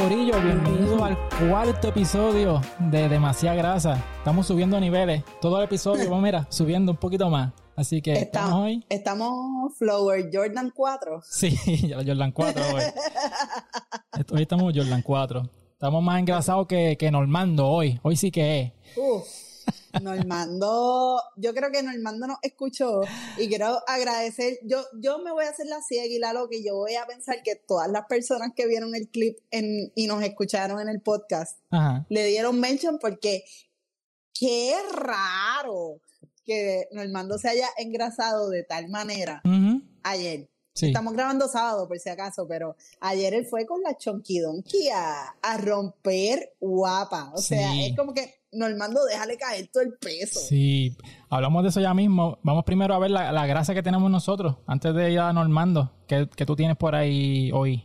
Corillo, bienvenido al cuarto episodio de Demasiada Grasa. Estamos subiendo niveles, todo el episodio, vamos, mira, subiendo un poquito más. Así que estamos, Estamos, hoy. estamos Flower Jordan 4. Sí, ya la Jordan 4 hoy. Hoy estamos Jordan 4. Estamos más engrasados que, que Normando hoy. Hoy sí que es. Uf. Normando, yo creo que Normando nos escuchó y quiero agradecer, yo, yo me voy a hacer la ciega y la loca y yo voy a pensar que todas las personas que vieron el clip en, y nos escucharon en el podcast Ajá. le dieron mention porque qué raro que Normando se haya engrasado de tal manera ayer. Sí. Estamos grabando sábado, por si acaso, pero ayer él fue con la Chonky Donkey a, romper guapa. O sea, es como que Normando, déjale caer todo el peso. Sí, hablamos de eso ya mismo. Vamos primero a ver la, la grasa que tenemos nosotros antes de ir a Normando. ¿Qué, qué tú tienes por ahí hoy?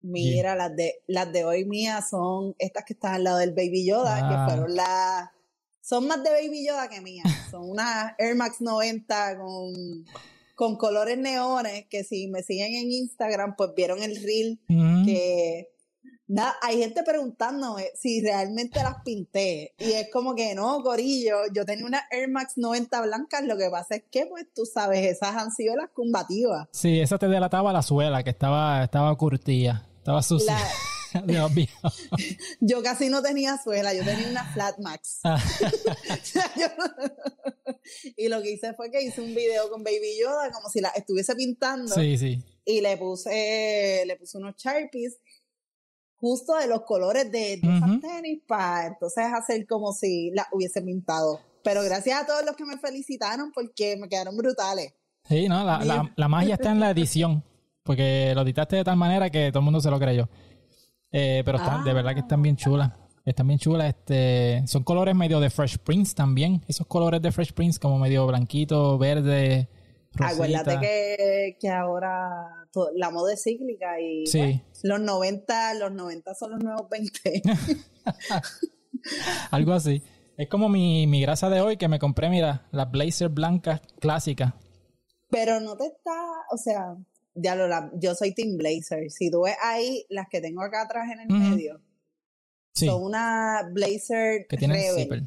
Mira, las de, las de hoy mías son estas que están al lado del Baby Yoda, Ah. que fueron las. Son más de Baby Yoda que mías. Son unas Air Max 90 con, con colores neones, que si me siguen en Instagram, pues vieron el reel que nada, hay gente preguntándome si realmente las pinté y es como que no, Corillo, yo tenía una Air Max 90 blancas, lo que pasa es que pues tú sabes, esas han sido las combativas. Sí, esa te delataba la suela, que estaba, estaba curtida, estaba sucia. La- Dios mío. yo casi no tenía suela, yo tenía una Flat Max. Ah, y lo que hice fue que hice un video con Baby Yoda como si la estuviese pintando sí, sí. y le puse le puse unos Sharpies justo de los colores de, de esas Ujú. tenis para entonces hacer como si la hubiese pintado. Pero gracias a todos los que me felicitaron porque me quedaron brutales. Sí, no, la, la, la magia está en la edición, porque lo editaste de tal manera que todo el mundo se lo creyó. Eh, pero están, de verdad que están bien chulas. Están bien chulas. Este, son colores medio de Fresh Prince también. Esos colores de Fresh Prince como medio blanquito, verde, rosita. Acuérdate que, que ahora to- la moda es cíclica y Sí. bueno, los 90, los 90 son los nuevos 20. Algo así. Es como mi, mi grasa de hoy que me compré, mira, las blazer blancas clásicas. Pero no te está, o sea, ya lo, la- yo soy Team Blazer. Si tú ves ahí las que tengo acá atrás en el medio, Sí, son una Blazer que tienen Rebel. zipper.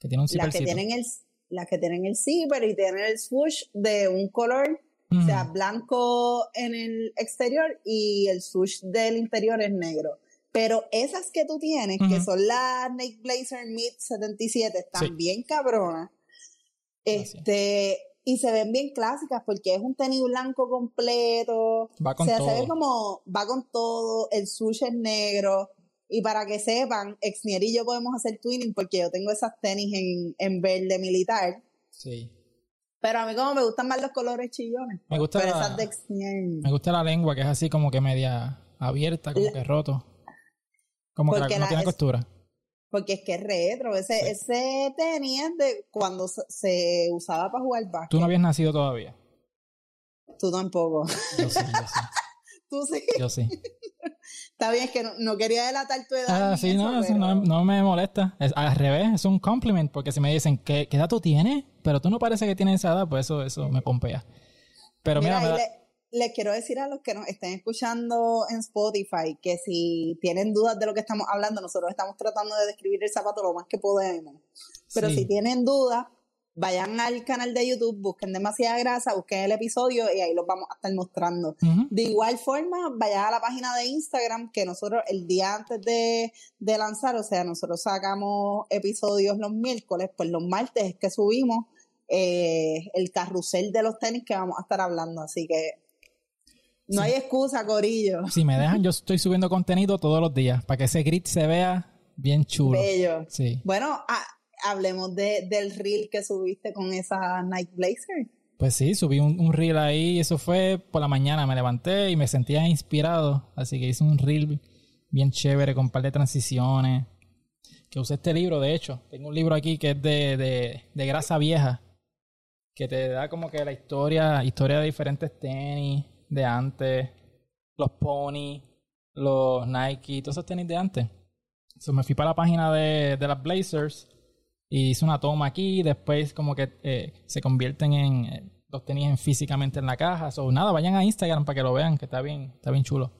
Que tiene un las que tienen el las que tienen el zipper y tienen el swoosh de un color, O sea, blanco en el exterior y el swoosh del interior es negro. Pero esas que tú tienes, que son las Nike Blazer Mid 77, están Sí. bien cabronas. Gracias. Este, y se ven bien clásicas porque es un tenis blanco completo. Va con o sea, se ve como va con todo, el sushi es negro. Y para que sepan, Exnier y yo podemos hacer twinning porque yo tengo esas tenis en, en verde militar. Sí. Pero a mí como me gustan más los colores chillones. Me gusta Pero la- esas de Exnier. Me gusta la lengua, que es así como que media abierta, como La- que roto. Como que la- no tiene es- costura. Porque es que es retro. Ese, Sí. ese tenis es de cuando se, se usaba para jugar básquet. Tú no habías nacido todavía. Tú tampoco. Yo sí, yo sí. Tú sí. Yo sí. Está bien, es que no, no quería delatar tu edad. Ah, sí, eso, no, pero- no, no me molesta. Es, al revés, es un compliment, porque si me dicen, ¿qué, qué edad tú tienes? Pero tú no parece que tienes esa edad, pues eso, eso me pompea. Pero mira, Mira, me da- le- les quiero decir a los que nos estén escuchando en Spotify que si tienen dudas de lo que estamos hablando, nosotros estamos tratando de describir el zapato lo más que podemos. Pero sí. si tienen dudas, vayan al canal de YouTube, busquen demasiada grasa, busquen el episodio y ahí los vamos a estar mostrando. De igual forma, vayan a la página de Instagram que nosotros el día antes de, de lanzar, o sea, nosotros sacamos episodios los miércoles, pues los martes es que subimos eh, el carrusel de los tenis que vamos a estar hablando, así que no Sí. hay excusa, Corillo. Si me dejan, yo estoy subiendo contenido todos los días, para que ese grit se vea bien chulo. Bello. Sí. Bueno, ah, hablemos de, del reel que subiste con esa Nike Blazer. Pues sí, subí un, un reel ahí, eso fue por la mañana, me levanté y me sentía inspirado, así que hice un reel bien chévere con un par de transiciones, que usé este libro, de hecho, tengo un libro aquí que es de, de, de grasa vieja, que te da como que la historia, historia de diferentes tenis de antes, los pony, los Nike, todos esos tenis de antes. So, me fui para la página de, de las Blazers y hice una toma aquí, después como que eh, se convierten en, eh, los tenis en físicamente en la caja. So, nada, vayan a Instagram para que lo vean, que está bien, está bien chulo.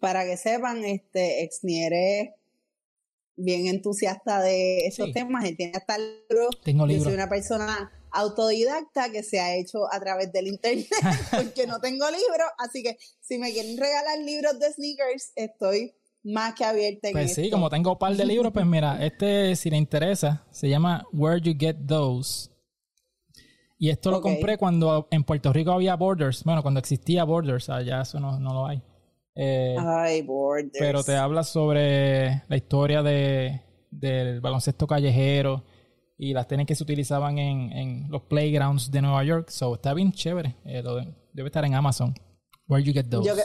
para que sepan, este Exnier es bien entusiasta de esos Sí. temas. Él tiene hasta libros. Tengo Yo libros. soy una persona autodidacta que se ha hecho a través del internet porque no tengo libros. Así que si me quieren regalar libros de sneakers, estoy más que abierta en Pues sí, como tengo un par de libros, pues mira, este, si le interesa, se llama Where You Get Those. Y esto lo compré cuando en Puerto Rico había Borders. Bueno, cuando existía Borders, allá eso no, no lo hay. Eh, Ay, borders. pero te habla sobre la historia de, del baloncesto callejero y las tenis que se utilizaban en, en los playgrounds de Nueva York. So, está bien chévere. Eh, lo de- debe estar en Amazon. Where You Get Those. Yo que-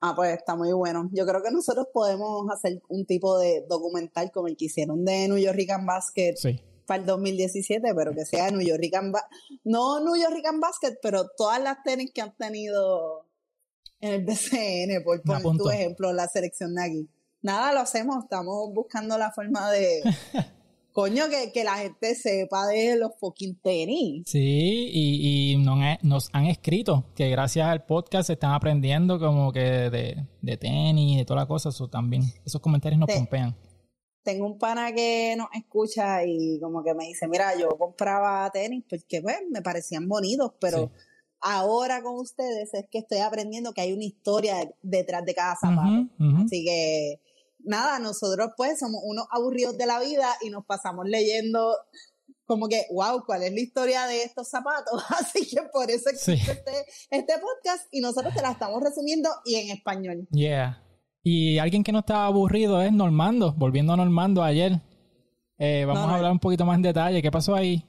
Ah, pues está muy bueno. Yo creo que nosotros podemos hacer un tipo de documental como el que hicieron de New York Rican Basket Sí. para el 2017, pero que sea New York Rican Ba- no New York Rican Basket, pero todas las tenis que han tenido en el BCN, por poner tu ejemplo, la selección de aquí. Nada, lo hacemos, estamos buscando la forma de... Coño, que, que la gente sepa de los fucking tenis. Sí, y, y nos, han- nos han escrito que gracias al podcast están aprendiendo como que de, de tenis, de toda la cosa. Eso también, esos comentarios nos Sí. pompean. tengo un pana que nos escucha y como que me dice, mira, yo compraba tenis porque pues me parecían bonitos, pero Sí. ahora con ustedes es que estoy aprendiendo que hay una historia de- detrás de cada zapato. Así que nada, nosotros pues somos unos aburridos de la vida y nos pasamos leyendo como que, wow, ¿cuál es la historia de estos zapatos? Así que por eso existe Sí. este, este podcast y nosotros te la estamos resumiendo y en español. Yeah. Y alguien que no estaba aburrido es Normando, volviendo a Normando ayer. Eh, vamos No, no. a hablar un poquito más en detalle. ¿Qué pasó ahí?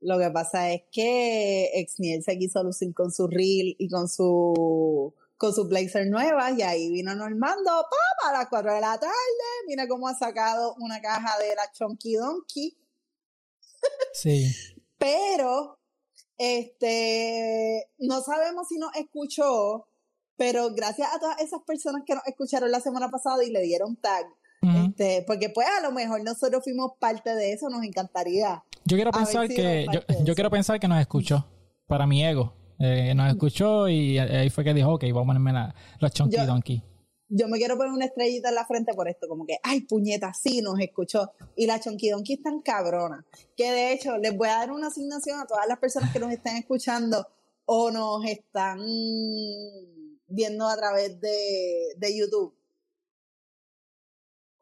Lo que pasa es que Exniel se quiso lucir con su reel y con su con su blazer nueva y ahí vino Normando ¡pam! a las 4 de la tarde. Mira cómo ha sacado una caja de la Chonky Donkey. Sí. Pero este no sabemos si nos escuchó, pero gracias a todas esas personas que nos escucharon la semana pasada y le dieron tag. Este, porque pues a lo mejor nosotros fuimos parte de eso, nos encantaría. Yo quiero pensar si que yo, quiero pensar que nos escuchó para mi ego. Eh, nos escuchó y ahí fue que dijo, ok, vamos a ponerme la, los chunky Yo- donkey. yo me quiero poner una estrellita en la frente por esto, como que, ay, puñeta, sí, nos escuchó. Y la Chonky Donkey es tan cabrona, que de hecho les voy a dar una asignación a todas las personas que nos están escuchando o nos están viendo a través de, de YouTube.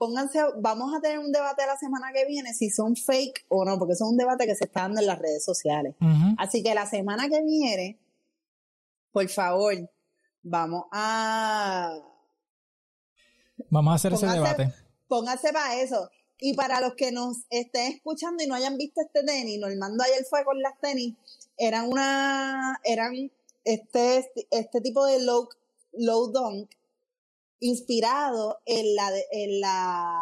Pónganse, vamos a tener un debate la semana que viene si son fake o no, porque eso es un debate que se está dando en las redes sociales. Así que la semana que viene, por favor, vamos a Vamos a hacer ese debate. póngase para eso. Y para los que nos estén escuchando y no hayan visto este tenis, Normando ayer fue con las tenis, eran una, eran este, este tipo de low, low dunk inspirado en la, de- en la,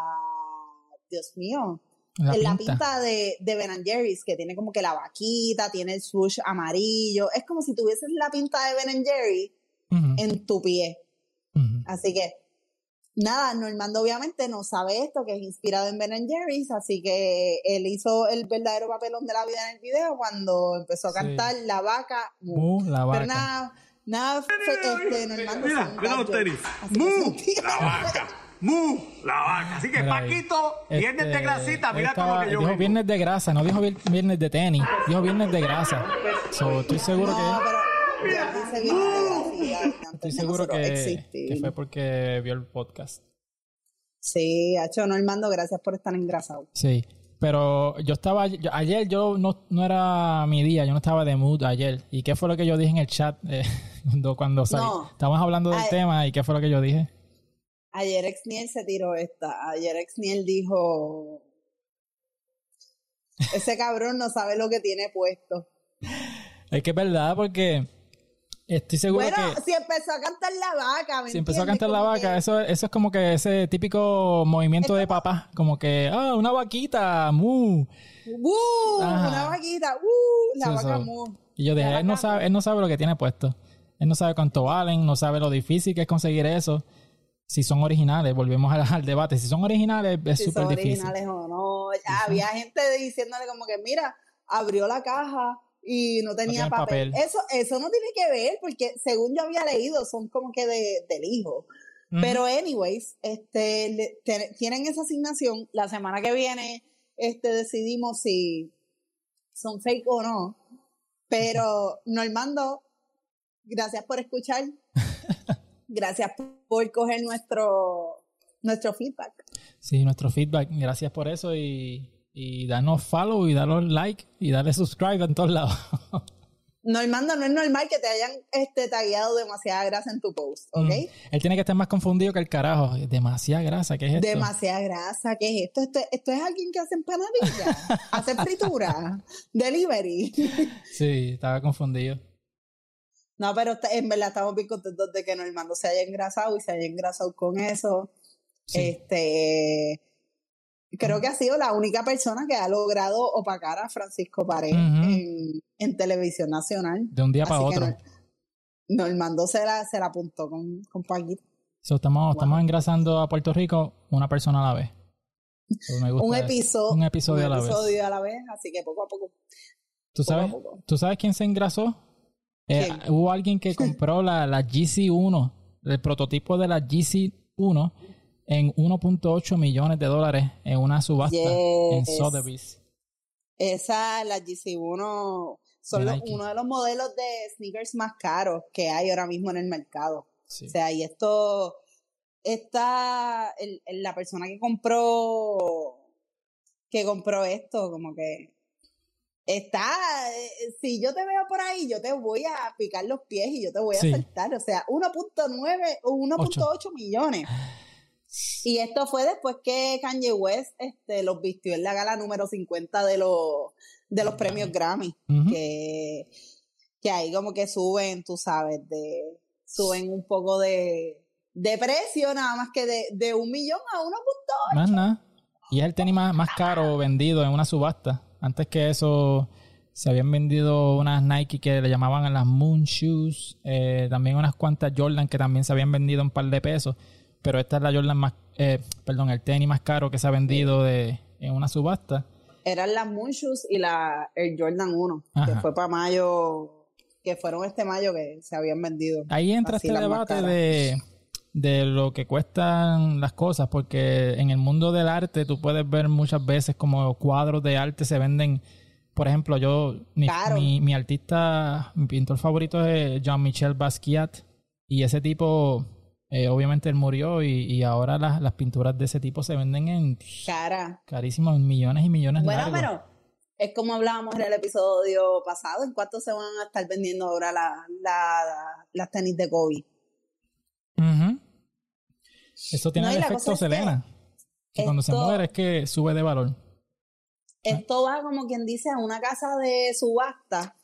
Dios mío, La en la pinta. de, de Ben and Jerry's, que tiene como que la vaquita, tiene el swoosh amarillo, es como si tuvieses la pinta de Ben and Jerry Ujú, en tu pie. Así que, nada, Normando obviamente no sabe esto, que es inspirado en Ben Jerry's, así que él hizo el verdadero papelón de la vida en el video cuando empezó a Sí. cantar La Vaca. La Pero vaca. nada, nada, fue- este, Normando Mira, mira los tenis. ¡Mu! La vaca. ¡Mu! La vaca. Así que, Mira ahí. Paquito, viernes de Este, grasita, mira estaba- como que yo Dijo vengo. viernes de grasa, no dijo vier- viernes de tenis, dijo viernes de grasa. So, estoy seguro No, que pero yo hice bien estoy seguro que, que fue porque vio el podcast. Sí, hecho Normando, gracias por estar engrasado. Sí. Pero yo estaba, yo- ayer yo no, no era mi día, yo no estaba de mood ayer. ¿Y qué fue lo que yo dije en el chat eh, cuando, cuando salí? No. Estábamos hablando del tema y qué fue lo que yo dije. Ayer Exniel se tiró esta. Ayer Exniel dijo: Ese cabrón no sabe lo que tiene puesto. Es que es verdad porque estoy seguro Bueno, que si empezó a cantar la vaca, ¿me si empezó a cantar la vaca, que- eso, eso es como que ese típico movimiento Es de papá, como que, ah, una vaquita, mu. ¡Uh! Una vaquita, ¡uh! La Sí, vaca eso. mu. Y yo dije, él no sabe, él no sabe lo que tiene puesto. Él no sabe cuánto valen, no sabe lo difícil que es conseguir eso. Si son originales, volvemos al, al debate. Si son originales, es Si súper son difícil. originales o no. Ya había gente diciéndole como que, mira, abrió la caja y no tenía tienen papel. papel. Eso, eso no tiene que ver, porque según yo había leído, son como que de, del hijo. Pero anyways, este, le- te- tienen esa asignación. La semana que viene, este, decidimos si son fake o no. Pero Normando, gracias por escuchar. gracias por coger nuestro, nuestro feedback. Sí, nuestro feedback. Gracias por eso y, y danos follow y danos like y darle subscribe en todos lados. Normando, no es normal que te hayan este, tagueado demasiada grasa en tu post, ¿ok? Mm. Él tiene que estar más confundido que el carajo. Demasiada grasa, ¿qué es esto? Demasiada grasa, ¿qué es esto? esto? Esto es alguien que hace empanadillas, hace fritura, delivery. Sí, estaba confundido. No, pero en verdad estamos bien contentos de que Normando se haya engrasado y se haya engrasado con eso. Sí. Este, creo que ha sido la única persona que ha logrado opacar a Francisco Pared en, en televisión nacional. De un día para Así otro. Nor- Normando se la, se la apuntó con, con Paquito. So, estamos, Wow. estamos engrasando a Puerto Rico una persona a la vez. So, me gusta Un episodio, un episodio a la vez. episodio a la vez, así que poco a poco. ¿Tú poco sabes, poco. ¿Tú sabes quién se engrasó? Eh, hubo alguien que compró la, la GC1, el prototipo de la GC1, en 1.8 millones de dólares en una subasta en. Sotheby's. Esa, la GC1, son los- uno de los modelos de sneakers más caros que hay ahora mismo en el mercado. Sí. O sea, y esto, esta, el- el- la persona que compró, que compró esto, como que está, eh, si yo te veo por ahí, yo te voy a picar los pies y yo te voy a Sí. saltar. O sea, 1.9 o 1.8 millones. Y esto fue después que Kanye West este, los vistió en la gala número 50 de los, de los premios Grammy. Que, que ahí como que suben, tú sabes, de suben un poco de, de precio, nada más que de, de un millón a 1.8. Más nada. Y es el tenis más, más caro vendido en una subasta. Antes que eso, se habían vendido unas Nike que le llamaban las Moon Shoes. eh, también unas cuantas Jordan que también se habían vendido un par de pesos. Pero esta es la Jordan más, eh, perdón, el tenis más caro que se ha vendido de, en una subasta. Eran las Moon Shoes y la Air Jordan 1, que fue para mayo, que fueron este mayo que se habían vendido. Ahí entra Así este debate de, de lo que cuestan las cosas, porque en el mundo del arte tú puedes ver muchas veces como cuadros de arte se venden. Por ejemplo, yo, mi, mi, mi artista, mi pintor favorito es Jean-Michel Basquiat, y ese tipo, eh, obviamente él murió, y, y ahora las, las pinturas de ese tipo se venden en Cara. carísimos, en millones y millones Bueno, largos. pero es como hablábamos en el episodio pasado, ¿en cuánto se van a estar vendiendo ahora la- la- las tenis de Kobe? Eso tiene No, el efecto cosa es que Selena, que cuando se muere es que sube de valor. Esto va como quien dice a una casa de subasta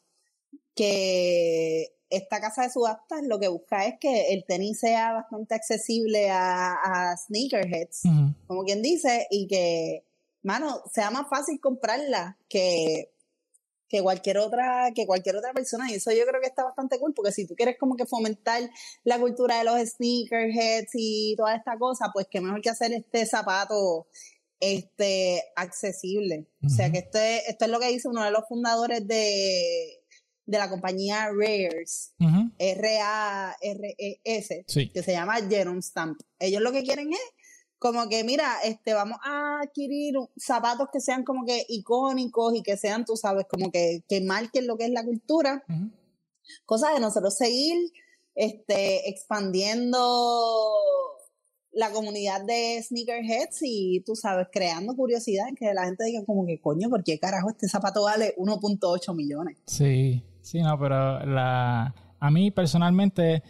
que esta casa de subastas lo que busca es que el tenis sea bastante accesible a, a sneakerheads, como quien dice, y que, mano, sea más fácil comprarla que, que cualquier otra, que cualquier otra persona. Y eso yo creo que está bastante cool, porque si tú quieres como que fomentar la cultura de los sneakerheads y toda esta cosa, pues qué mejor que hacer este zapato este accesible. O sea que este, esto es lo que dice uno de los fundadores de, de la compañía Rares. R-A-R-E-S, Sí. que se llama Jerome Stamp. Ellos lo que quieren es como que, mira, este, vamos a adquirir zapatos que sean como que icónicos y que sean, tú sabes, como que, que marquen lo que es la cultura. Ujú. Cosa de nosotros seguir este, expandiendo la comunidad de sneakerheads y, tú sabes, creando curiosidad, que la gente diga como que, coño, ¿por qué carajo este zapato vale 1.8 millones? Sí, sí, no, pero la, a mí personalmente,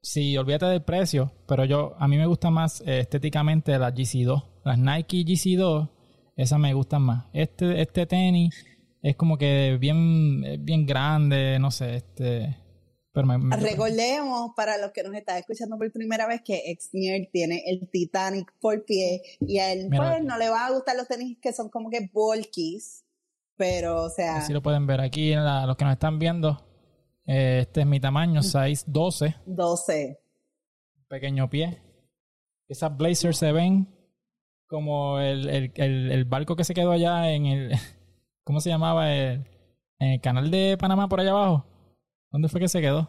sí, olvídate del precio, pero yo, a mí me gusta más eh, estéticamente las GC2. Las Nike GC2, esas me gustan más. Este, este tenis es como que bien, bien grande, no sé, este, pero me, me- Recordemos para los que nos están escuchando por primera vez que Exnier tiene el Titanic por pie y a él Mira. pues no le van a gustar los tenis que son como que bulkies, pero o sea, así lo pueden ver aquí, en la- los que nos están viendo, eh, este es mi tamaño, size 12. 12. pequeño pie. Esas blazers se ven como el, el, el, el barco que se quedó allá en el. ¿Cómo se llamaba? El, En el canal de Panamá por allá abajo. ¿Dónde fue que se quedó?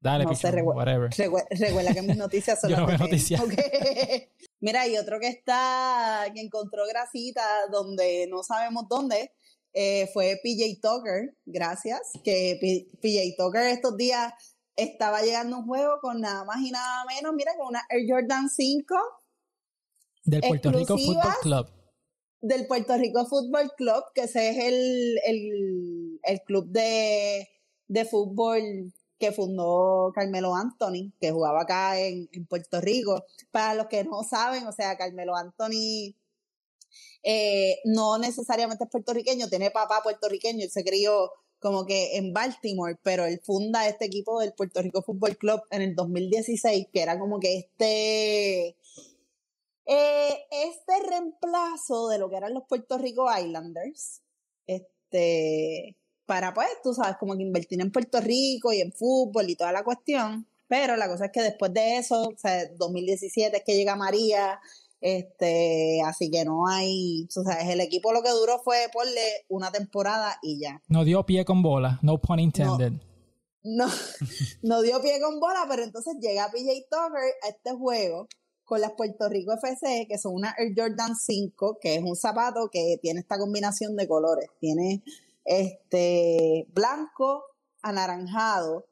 Dale, No pichón, sé, whatever. Recu- Recuerda que mis noticias son Yo las no veo noticias. ¿ok? Mira, y otro que está, que encontró grasita donde no sabemos dónde, eh, fue PJ Tucker, gracias, que P- PJ Tucker estos días estaba llegando un juego con nada más y nada menos, mira, con una Air Jordan 5 Del Puerto Rico. Football Club. del Puerto Rico Football Club, que ese es el, el, el club de, de fútbol que fundó Carmelo Anthony, que jugaba acá en, en Puerto Rico. Para los que no saben, o sea, Carmelo Anthony eh, no necesariamente es puertorriqueño, tiene papá puertorriqueño, él se crió como que en Baltimore, pero él funda este equipo del Puerto Rico Football Club en el 2016, que era como que este eh, este reemplazo de lo que eran los Puerto Rico Islanders, este, para pues, tú sabes, como que invertir en Puerto Rico y en fútbol y toda la cuestión. Pero la cosa es que después de eso, o sea, 2017 es que llega María, este, así que no hay, o sea, el equipo lo que duró fue ponle una temporada y ya. No dio pie con bola, no pun intended. No, no dio pie con bola, pero entonces llega PJ Tucker a este juego con las Puerto Rico FC, que son una Air Jordan 5, que es un zapato que tiene esta combinación de colores. Tiene este blanco, anaranjado,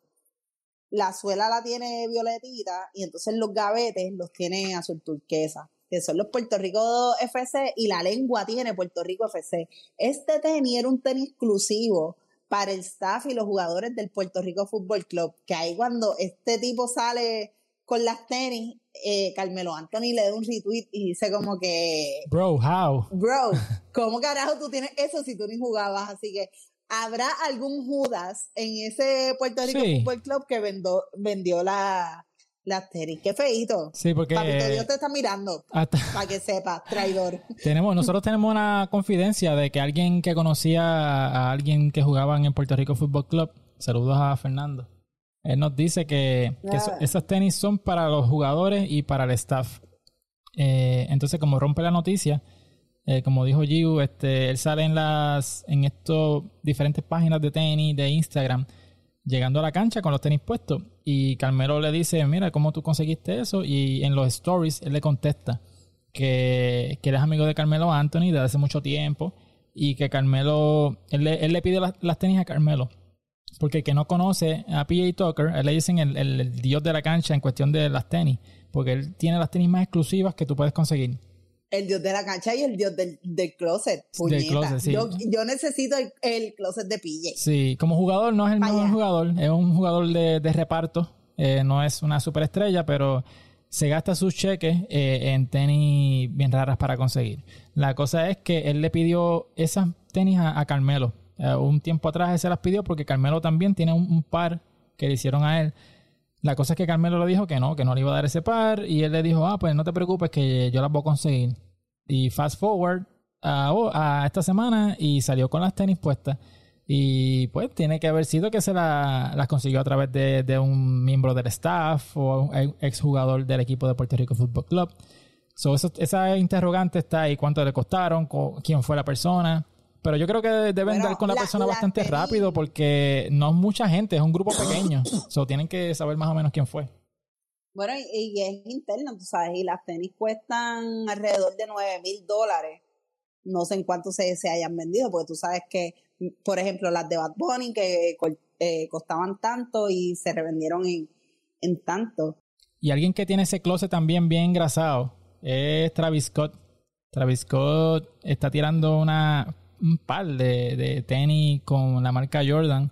la suela la tiene violetita y entonces los gavetes los tiene azul turquesa, que son los Puerto Rico FC y la lengua tiene Puerto Rico FC. Este tenis era un tenis exclusivo para el staff y los jugadores del Puerto Rico Fútbol Club, que ahí cuando este tipo sale con las tenis, eh, Carmelo Anthony le da un retweet y dice como que, Bro, how? bro, ¿cómo carajo tú tienes eso si tú ni jugabas? Así que habrá algún Judas en ese Puerto Rico Sí. Fútbol Club que vendó, vendió la, las tenis. Qué feíto. Sí, porque Papito Dios te está mirando, hasta- para que sepas, traidor. tenemos, nosotros tenemos una confidencia de que alguien que conocía a alguien que jugaba en el Puerto Rico Football Club, saludos a Fernando, él nos dice que, Ah. esas tenis son para los jugadores y para el staff. Eh, entonces, como rompe la noticia, eh, como dijo Giu, este, él sale en las en estos diferentes páginas de tenis de Instagram, llegando a la cancha con los tenis puestos. Y Carmelo le dice, mira, ¿cómo tú conseguiste eso? Y en los stories él le contesta que, que él es amigo de Carmelo Anthony desde hace mucho tiempo y que Carmelo, él le, él le pide las, las tenis a Carmelo. Porque el que no conoce a PJ Tucker, él le dicen el, el- el dios de la cancha en cuestión de las tenis. Porque él tiene las tenis más exclusivas que tú puedes conseguir. El dios de la cancha y el dios del, del closet. sí. yo, yo necesito el, el closet de PJ. Sí, como jugador no es el mejor jugador, es un jugador de, de reparto, eh, no es una superestrella, pero se gasta sus cheques eh, en tenis bien raras para conseguir. La cosa es que él le pidió esas tenis a, a Carmelo. Eh, un tiempo atrás él se las pidió porque Carmelo también tiene un, un par que le hicieron a él. La cosa es que Carmelo le dijo que no, que no le iba a dar ese par y él le dijo, ah, pues no te preocupes que yo las voy a conseguir. Y fast forward a, esta semana y salió con las tenis puestas. Y pues tiene que haber sido que se la- las consiguió a través de, de un miembro del staff o un exjugador del equipo de Puerto Rico Football Club. So, eso- esa interrogante está ahí, cuánto le costaron, co- quién fue la persona. Pero yo creo que deben dar con la, la- persona la bastante rápido porque no es mucha gente, es un grupo pequeño. so, tienen que saber más o menos quién fue. Bueno, y, y es interno, tú sabes, y las tenis cuestan alrededor de 9 mil dólares. No sé en cuánto se, se hayan vendido, porque tú sabes que, por ejemplo, las de Bad Bunny que eh, costaban tanto y se revendieron en, en tanto. Y alguien que tiene ese closet también bien engrasado es Travis Scott. Travis Scott está tirando una, un par de, tenis con la marca Jordan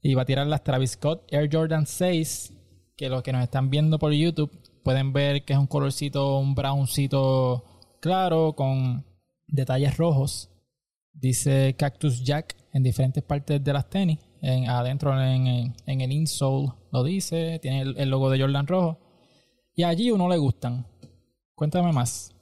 y va a tirar las Travis Scott Air Jordan 6, que los que nos están viendo por YouTube pueden ver que es un colorcito, un browncito claro con detalles rojos. Dice Cactus Jack en diferentes partes de las tenis. En, adentro en, en- en el insole lo dice. Tiene el, el logo de Jordan rojo. Y allí uno le gustan. Cuéntame más.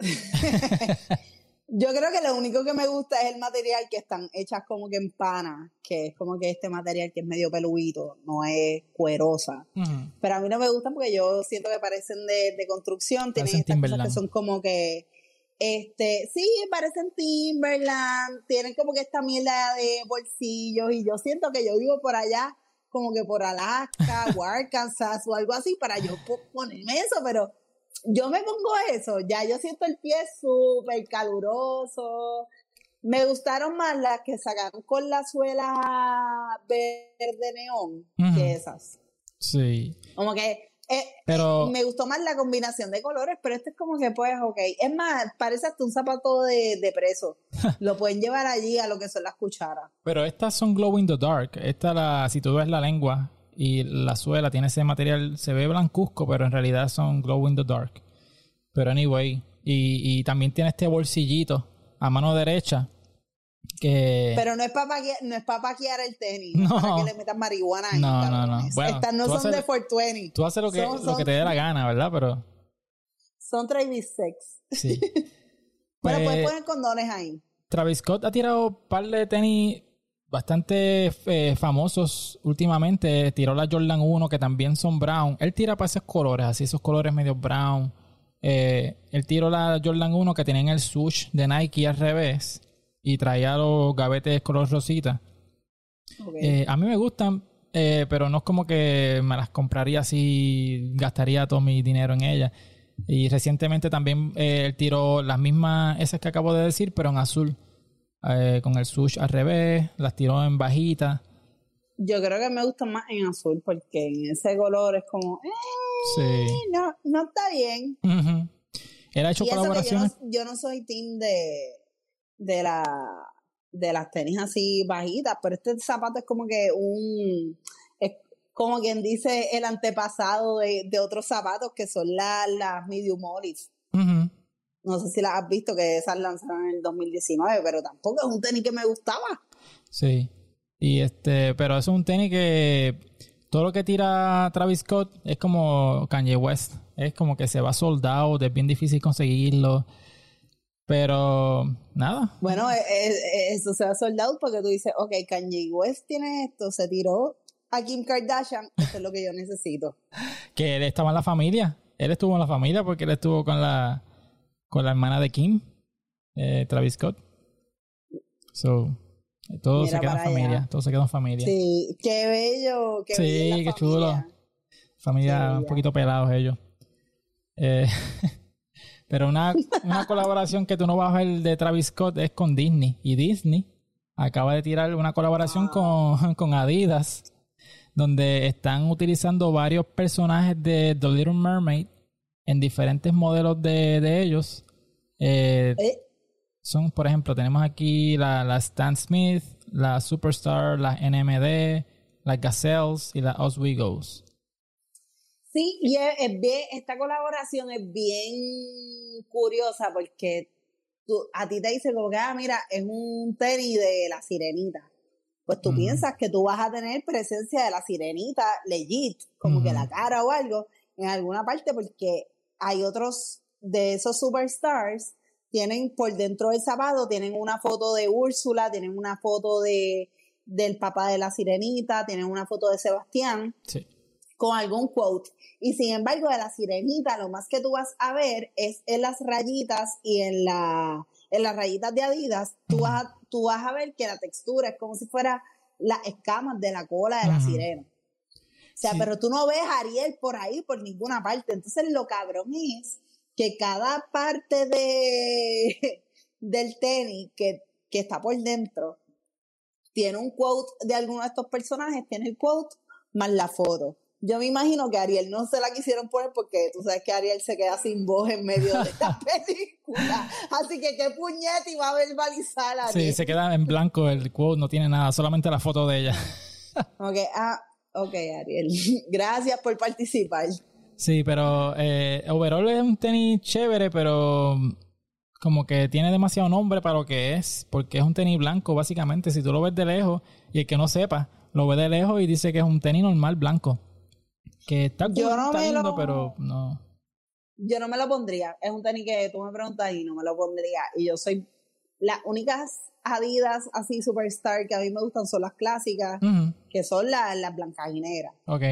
Yo creo que lo único que me gusta es el material que están hechas como que en pana, que es como que este material que es medio peluito, no es cuerosa. Ujú. Pero a mí no me gustan porque yo siento que parecen de, de construcción, tienen Parecen estas cosas Timberland. que son como que Este, sí, parecen Timberland, tienen como que esta mierda de bolsillos y yo siento que yo vivo por allá, como que por Alaska o Arkansas o algo así para yo ponerme eso, pero yo me pongo eso, ya yo siento el pie súper caluroso. Me gustaron más las que sacaron con la suela verde neón que esas. Sí. Como que eh, pero, me gustó más la combinación de colores, pero este es como que pues, ok. Es más, parece hasta un zapato de, de preso. lo pueden llevar allí a lo que son las cucharas. Pero estas son glow in the dark. Esta, la, si tú ves la lengua y la suela, tiene ese material, se ve blancuzco, pero en realidad son glow in the dark. Pero anyway, y, y también tiene este bolsillito a mano derecha que... Pero no es para paquear, no es para paquear el tenis, no, para que le metas marihuana ahí. No, no, no. Bueno, Estas no son de 420. Tú haces lo que, Son- lo que te dé la gana, ¿verdad? Pero Son Travis Sex. sí. Pero Pues, puedes poner condones ahí. Travis Scott ha tirado un par de tenis bastante eh, famosos últimamente. Tiró la Jordan 1, que también son brown. Él tira para esos colores, así esos colores medio brown. Eh, él tiró la Jordan 1 que tenía el swoosh de Nike al revés y traía los gavetes color rosita. Eh, a mí me gustan, eh, pero no es como que me las compraría así, gastaría todo mi dinero en ellas. Y recientemente también él tiró las mismas, esas que acabo de decir, pero en azul, eh, con el sush al revés, las tiró en bajita. Yo creo que me gusta más en azul porque en ese color es como, eh, Sí. no, no está bien. Él ha hecho Y yo colaboraciones. no, yo no soy team de, de la de las tenis así bajitas, pero este zapato es como que un es como quien dice el antepasado de, de otros zapatos que son la- las medium olive. No sé si las has visto que esas lanzaron en el 2019, pero tampoco es un tenis que me gustaba. Sí. Y este, pero es un tenis que todo lo que tira Travis Scott es como Kanye West. Es como que se va soldado, es bien difícil conseguirlo. Pero nada. Bueno, e- e- eso se ha soldado porque tú dices, ok, Kanye West tiene esto, se tiró a Kim Kardashian, esto es lo que yo necesito. Que él estaba en la familia. Él estuvo en la familia porque él estuvo con la con la hermana de Kim, eh, Travis Scott. So, todo Mira se queda en familia. Todo se queda en familia. Sí, qué bello, qué Sí, qué chulo. familia. Un poquito pelados ellos. Eh, pero una, una colaboración que tú no vas a ver de Travis Scott es con Disney. Y Disney acaba de tirar una colaboración con, con Adidas, donde están utilizando varios personajes de The Little Mermaid en diferentes modelos de, de ellos. Eh, Eh, son, por ejemplo, tenemos aquí la, la Stan Smith, la Superstar, la NMD, las Gazelles y la Oswegos. sí, y es, es bien, esta colaboración es bien curiosa porque tú, a ti te dice como que, ah, mira, es un tenis de la sirenita. Pues tú piensas que tú vas a tener presencia de la sirenita legit, como que la cara o algo, en alguna parte, porque hay otros de esos superstars, tienen por dentro del zapato, tienen una foto de Úrsula, tienen una foto de del papá de la sirenita, tienen una foto de Sebastián Sí. con algún quote. Y sin embargo, de la sirenita, lo más que tú vas a ver es en las rayitas y en, la, en las rayitas de Adidas, tú vas, a, tú vas a ver que la textura es como si fuera las escamas de la cola de la sirena. O sea, Sí. pero tú no ves a Ariel por ahí, por ninguna parte. Entonces, lo cabrón es que cada parte de, del tenis que, que está por dentro tiene un quote de alguno de estos personajes, tiene el quote más la foto. Yo me imagino que a Ariel no se la quisieron poner porque tú sabes que Ariel se queda sin voz en medio de la película. Así que qué puñete iba a verbalizar a Sí, Ariel. se queda en blanco el quote, no tiene nada, solamente la foto de ella. Ok, ah, ok, Ariel. Gracias por participar. Sí, pero eh, overall es un tenis chévere, pero como que tiene demasiado nombre para lo que es, porque es un tenis blanco, básicamente. Si tú lo ves de lejos y el que no sepa, lo ve de lejos y dice que es un tenis normal blanco. Que está cool, Yo no está me lindo, lo- pero no. Yo no me lo pondría. Es un tenis que tú me preguntas y no me lo pondría. Y yo soy. Las únicas Adidas así superstar que a mí me gustan son las clásicas, Ujú, que son las, las blancas y negras. Ok.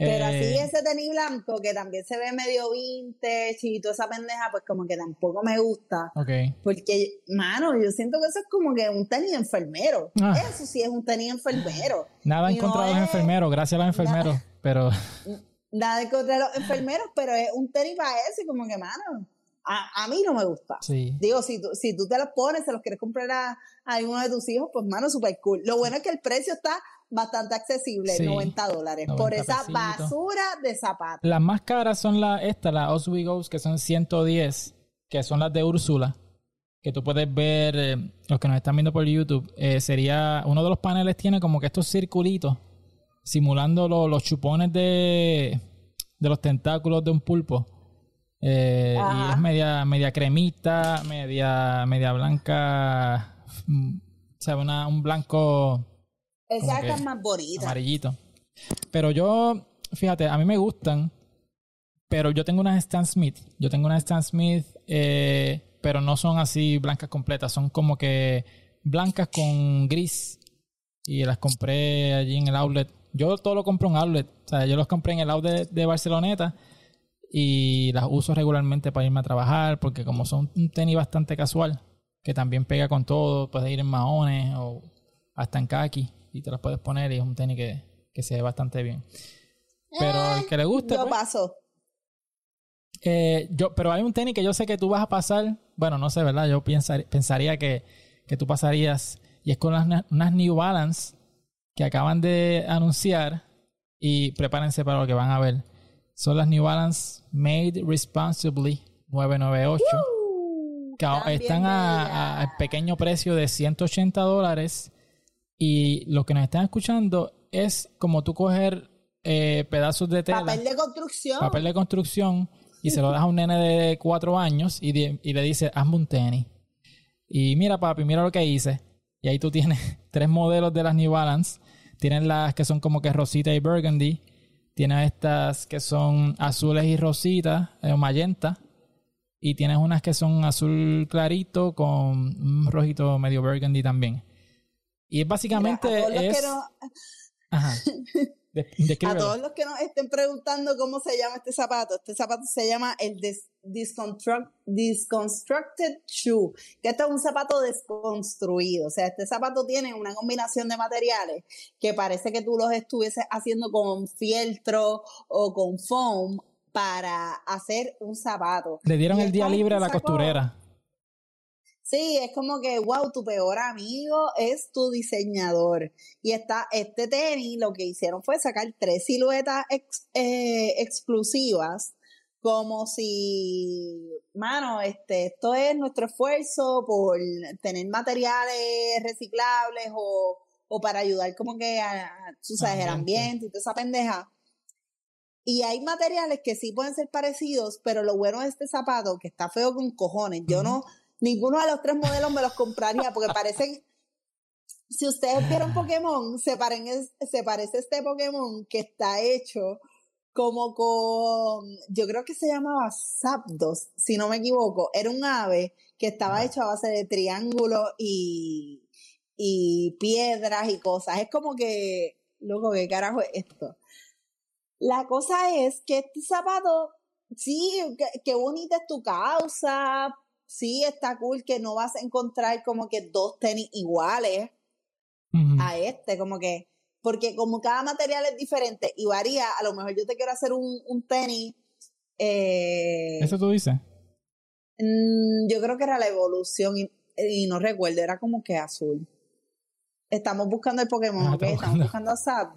Pero Eh, así ese tenis blanco que también se ve medio vintage y toda esa pendeja, pues como que tampoco me gusta. Ok. Porque, mano, yo siento que eso es como que un tenis enfermero. Ah. Eso sí es un tenis enfermero. Nada en Y contra de los es- enfermeros, gracias a los enfermeros, pero Nada en contra de los enfermeros, pero es un tenis para eso y como que, mano, a, a mí no me gusta. sí. Digo, si tú, si tú te los pones, se los quieres comprar a, a alguno de tus hijos, pues mano, super cool. Lo bueno es que el precio está bastante accesible, Sí. 90 dólares, por 90 esa pesitos. basura de zapatos. Las más caras son las estas, las Oswegos, que son 110, que son las de Úrsula. Que tú puedes ver, eh, los que nos están viendo por YouTube, eh, sería, uno de los paneles tiene como que estos circulitos, simulando lo- los chupones de, de los tentáculos de un pulpo. Eh, y es media, media cremita, media, media blanca, mm, o sea, una- un blanco Esa está más bonita. amarillito. Pero yo, fíjate, a mí me gustan, pero yo tengo unas Stan Smith. Yo tengo unas Stan Smith, eh, pero no son así blancas completas, son como que blancas con gris. Y las compré allí en el outlet. Yo todo lo compro en outlet. O sea, yo los compré en el outlet de Barceloneta y las uso regularmente para irme a trabajar porque como son un tenis bastante casual, que también pega con todo, puedes ir en maones o hasta en kaki y te las puedes poner y es un tenis que, que se ve bastante bien. Pero el que le guste, Yo pues, paso. eh, yo, pero hay un tenis que yo sé que tú vas a pasar, bueno, no sé, ¿verdad? Yo pensar- pensaría que, que tú pasarías y es con las, unas New Balance que acaban de anunciar y prepárense para lo que van a ver. Son las New Balance Made Responsibly 998 que a- También están a, al pequeño precio de 180 dólares y lo que nos están escuchando es como tú coger eh, pedazos de tela Papel de construcción. papel de construcción y se lo das a un nene de cuatro años y, y le dice, hazme un tenis. Y mira, papi, mira lo que hice. Y ahí tú tienes tres modelos de las New Balance. Tienes las que son como que rosita y burgundy. Tienes estas que son azules y rosita, eh, magenta. Y tienes unas que son azul clarito con un rojito medio burgundy también. Y es básicamente Mira, es... que no- Ajá. A todos los que nos estén preguntando cómo se llama este zapato, este zapato se llama el Dis- Disconstruct- Disconstructed Shoe, que este es un zapato desconstruido. O sea, este zapato tiene una combinación de materiales que parece que tú los estuvieses haciendo con fieltro o con foam para hacer un zapato. Le dieron Y el día libre a la costurera. Sí, es como que, wow, tu peor amigo es tu diseñador. Y está, este tenis lo que hicieron fue sacar tres siluetas ex- eh, exclusivas, como si, mano, este, esto es nuestro esfuerzo por tener materiales reciclables o, o para ayudar como que a, tú sabes, el Ambiente. ambiente y toda esa pendeja. Y hay materiales que sí pueden ser parecidos, pero lo bueno de este zapato, que está feo con cojones, yo no, ninguno de los tres modelos me los compraría porque parecen, si ustedes vieron Pokémon, se, paren- se parece este Pokémon que está hecho como con, yo creo que se llamaba Zapdos, si no me equivoco, era un ave que estaba hecho a base de triángulos y, y piedras y cosas. Es como que, loco, ¿qué carajo es esto? La cosa es que este zapato, sí, qué, qué bonita es tu causa, sí, está cool que no vas a encontrar como que dos tenis iguales a este, como que, porque como cada material es diferente y varía, a lo mejor yo te quiero hacer un, un tenis, eh, ¿Eso tú dices? mm, yo creo que era la evolución y, y no recuerdo, era como que azul. Estamos buscando el Pokémon, Ah, ¿ok? estamos buscando- a Zapdos.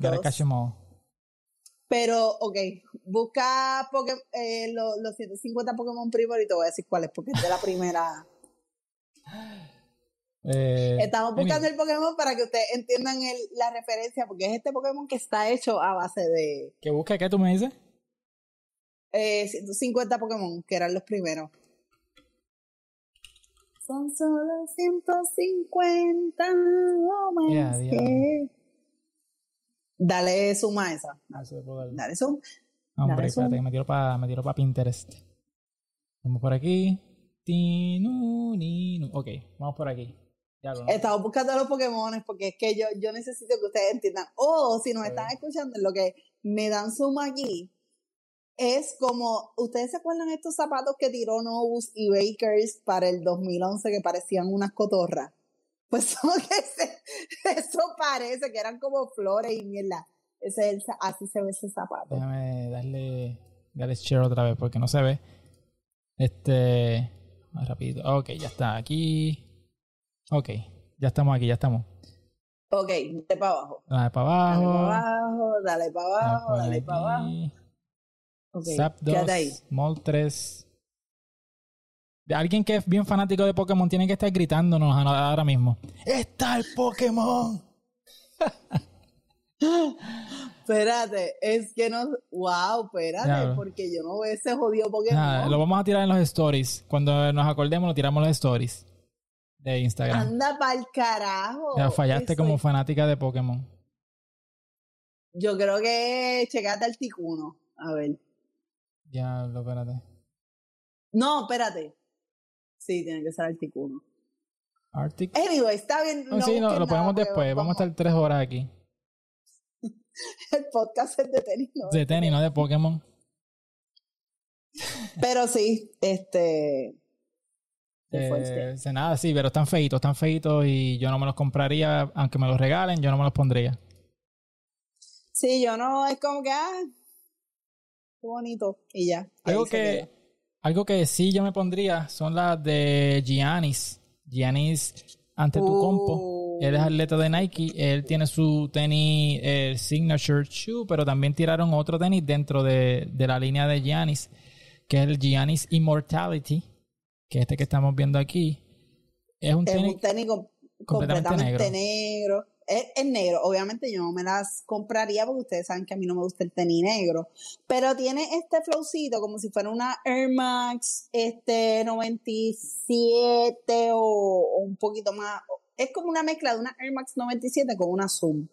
Pero, ok, busca Poké- eh, lo- los 150 Pokémon primero y te voy a decir cuál es, porque es de la primera. Eh, Estamos buscando el Pokémon para que ustedes entiendan el- la referencia, porque es este Pokémon que está hecho a base de ¿Que busque qué tú me dices? eh, 150 Pokémon, que eran los primeros. Son solo 150, no más Ya, ya. Dale zoom a esa. Ah, sí. Dale zoom. Hombre, Dale, espérate, zoom. que me tiro para pa Pinterest. Vamos por aquí. Tinu, ninu. Ok, vamos por aquí. Ya lo- Estamos buscando los Pokémon porque es que yo, yo necesito que ustedes entiendan. O si nos Sí. están escuchando, lo que me dan zoom aquí es como, ¿ustedes se acuerdan de estos zapatos que tiró Novus y Bakers para el 2011 que parecían unas cotorras? Pues son ese- eso parece que eran como flores y mierda. Ese es el así se ve ese zapato. Déjame darle, darle share otra vez porque no se ve. Este. Más rápido. Ok, ya está. Aquí. Ok, ya estamos aquí, ya estamos. Ok, dale para abajo. Dale para Dale abajo. para abajo, dale para abajo, dale para abajo. aquí. Ok, Zap 2, quédate ahí. Mol 3. De alguien que es bien fanático de Pokémon tiene que estar gritándonos ahora mismo. ¡Está el Pokémon! Espérate, es que no. Wow, espérate, Claro. porque yo no veo ese jodido Pokémon. Nada, lo vamos a tirar en los stories. Cuando nos acordemos, lo tiramos en los stories de Instagram. Anda pa'l carajo. Ya fallaste Eso como es- fanática de Pokémon. Yo creo que checate al ticuno. A ver. Ya, lo espérate. No, espérate. Sí, tiene que ser al ticuno. Arctic. Anyway, está bien. Oh, No sí, no, lo porque después. Vamos a estar tres horas aquí. El podcast es de tenis, ¿no? De tenis, no de Pokémon. Pero sí, este. Eh, nada, sí, pero están feitos, están feitos y yo no me los compraría, aunque me los regalen, yo no me los pondría. Sí, yo no, es como que, ah, qué bonito. Y ya. Algo que, algo que sí yo me pondría son las de Giannis. Giannis ante tu compo. Él es atleta de Nike. Él tiene su tenis, el Signature Shoe, pero también tiraron otro tenis dentro de, de la línea de Giannis, que es el Giannis Immortality, que es este que estamos viendo aquí. Es un Es tenis. un tenis com- completamente completamente negro. Es, es negro. Obviamente yo no me las compraría porque ustedes saben que a mí no me gusta el tenis negro. Pero tiene este flowcito como si fuera una Air Max este 97 o, o un poquito más. Es como una mezcla de una Air Max 97 con una Zoom.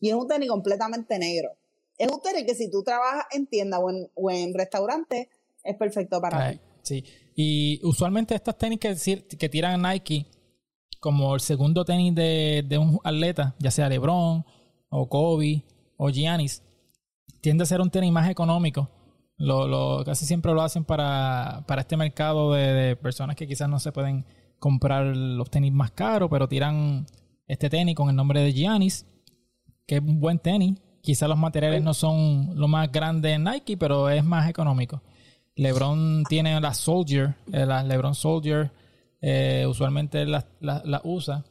Y es un tenis completamente negro. Es un tenis que si tú trabajas en tienda o en, o en restaurante, es perfecto para ti. sí. Y usualmente estas tenis que, decir- que tiran Nike, como el segundo tenis de, de un atleta, ya sea LeBron o Kobe o Giannis, tiende a ser un tenis más económico. Lo, lo- casi siempre lo hacen para, para este mercado de, de personas que quizás no se pueden comprar los tenis más caros, pero tiran este tenis con el nombre de Giannis, que es un buen tenis. Quizás los materiales no son lo más grande en Nike, pero es más económico. LeBron tiene la Soldier, eh, la LeBron Soldier, eh, usualmente las la, usa,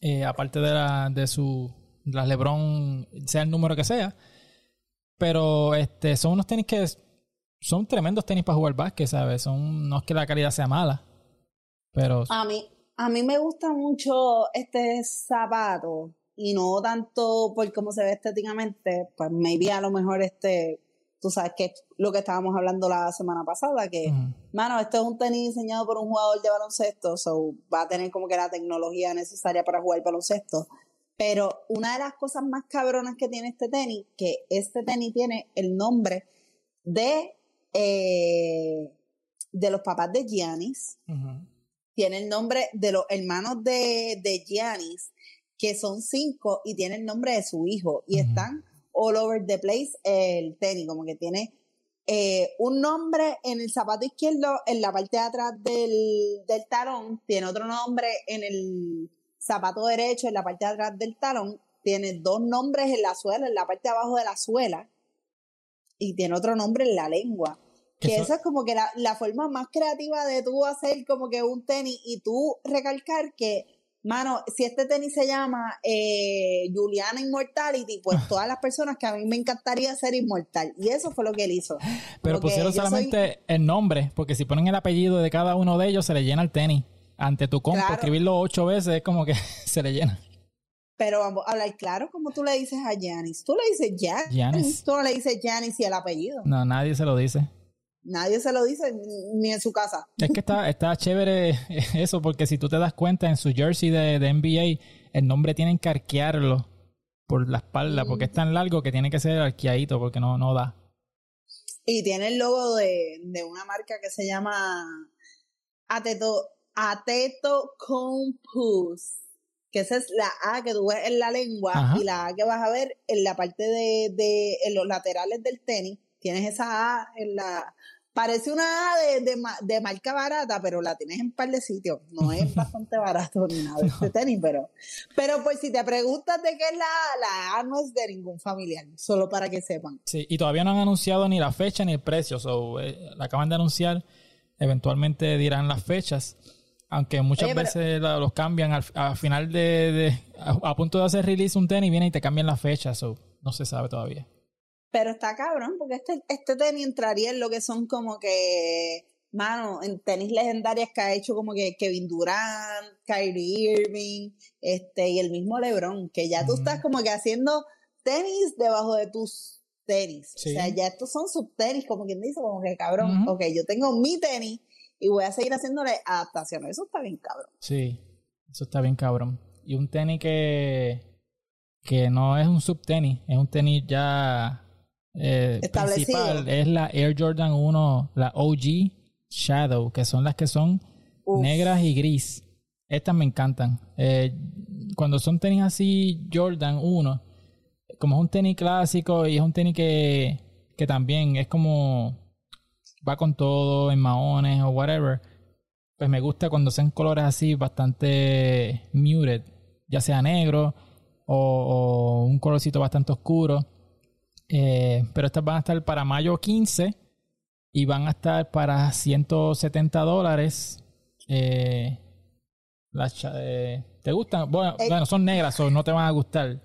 eh, aparte de, la, de su las LeBron, sea el número que sea. Pero este son unos tenis que son tremendos tenis para jugar básquet, ¿sabes? Son, no es que la calidad sea mala, pero A mí, a mí me gusta mucho este zapato y no tanto por cómo se ve estéticamente, pues maybe a lo mejor este, tú sabes que es lo que estábamos hablando la semana pasada, que, Ujú. mano, esto es un tenis diseñado por un jugador de baloncesto, so va a tener como que la tecnología necesaria para jugar baloncesto. Pero una de las cosas más cabronas que tiene este tenis, que este tenis tiene el nombre de, eh, de los papás de Giannis, tiene el nombre de los hermanos de, de Giannis, que son cinco, y tiene el nombre de su hijo. Y están all over the place el tenis, como que tiene eh, un nombre en el zapato izquierdo, en la parte de atrás del, del talón, tiene otro nombre en el zapato derecho, en la parte de atrás del talón, tiene dos nombres en la suela, en la parte de abajo de la suela, y tiene otro nombre en la lengua. Que eso- es como que la, la forma más creativa de tú hacer como que un tenis y tú recalcar que, mano, si este tenis se llama eh, Juliana Immortality, pues todas las personas que a mí me encantaría ser inmortal. Y eso fue lo que él hizo. Pero pusieron soy- solamente el nombre, porque si ponen el apellido de cada uno de ellos, se le llena el tenis. Ante tu compo, Claro. escribirlo ocho veces es como que se le llena. Pero vamos a hablar claro como tú le dices a Janis. Tú le dices Janis. Tú no le dices Janis y el apellido. No, nadie se lo dice. Nadie se lo dice ni en su casa. Es que está, está chévere eso, porque si tú te das cuenta en su jersey de, de NBA, el nombre tienen que arquearlo por la espalda, porque es tan largo que tiene que ser arqueadito, porque no, no da. Y tiene el logo de, de una marca que se llama Ateto, Ateto Compus. Que esa es la A que tú ves en la lengua Ajá. y la A que vas a ver en la parte de, de en los laterales del tenis. Tienes esa A en la. Parece una A de, de, de marca barata, pero la tienes en un par de sitios. No es bastante barato ni nada de este tenis, pero. Pero pues si te preguntas de qué es la A, la A no es de ningún familiar, solo para que sepan. Sí, y todavía no han anunciado ni la fecha ni el precio. So, eh, la acaban de anunciar. Eventualmente dirán las fechas. Aunque muchas Oye, veces la- los cambian al, al final de, de- a, a punto de hacer release un tenis viene y te cambian la fecha. So, no se sabe todavía. Pero está cabrón, porque este, este tenis entraría en lo que son como que, mano, en tenis legendarias que ha hecho como que Kevin Durant, Kyrie Irving, este, y el mismo LeBron, que ya tú estás como que haciendo tenis debajo de tus tenis. Sí. O sea, ya estos son subtenis, como quien dice, como que cabrón, Ujú. ok, yo tengo mi tenis y voy a seguir haciéndole adaptaciones. Eso está bien cabrón. Sí, eso está bien cabrón. Y un tenis que, que no es un subtenis, es un tenis ya eh, principal. Es la Air Jordan 1, la OG Shadow, que son las que son Uf. negras y gris. Estas me encantan. Eh, cuando son tenis así, Jordan 1, como es un tenis clásico y es un tenis que, que también es como va con todo en maones o whatever, pues me gusta cuando sean colores así bastante muted, ya sea negro o, o un colorcito bastante oscuro. Eh, pero estas van a estar para mayo 15 y van a estar para 170 dólares. Eh, las eh, ¿Te gustan? Bueno, Eh. bueno, son negras o no te van a gustar.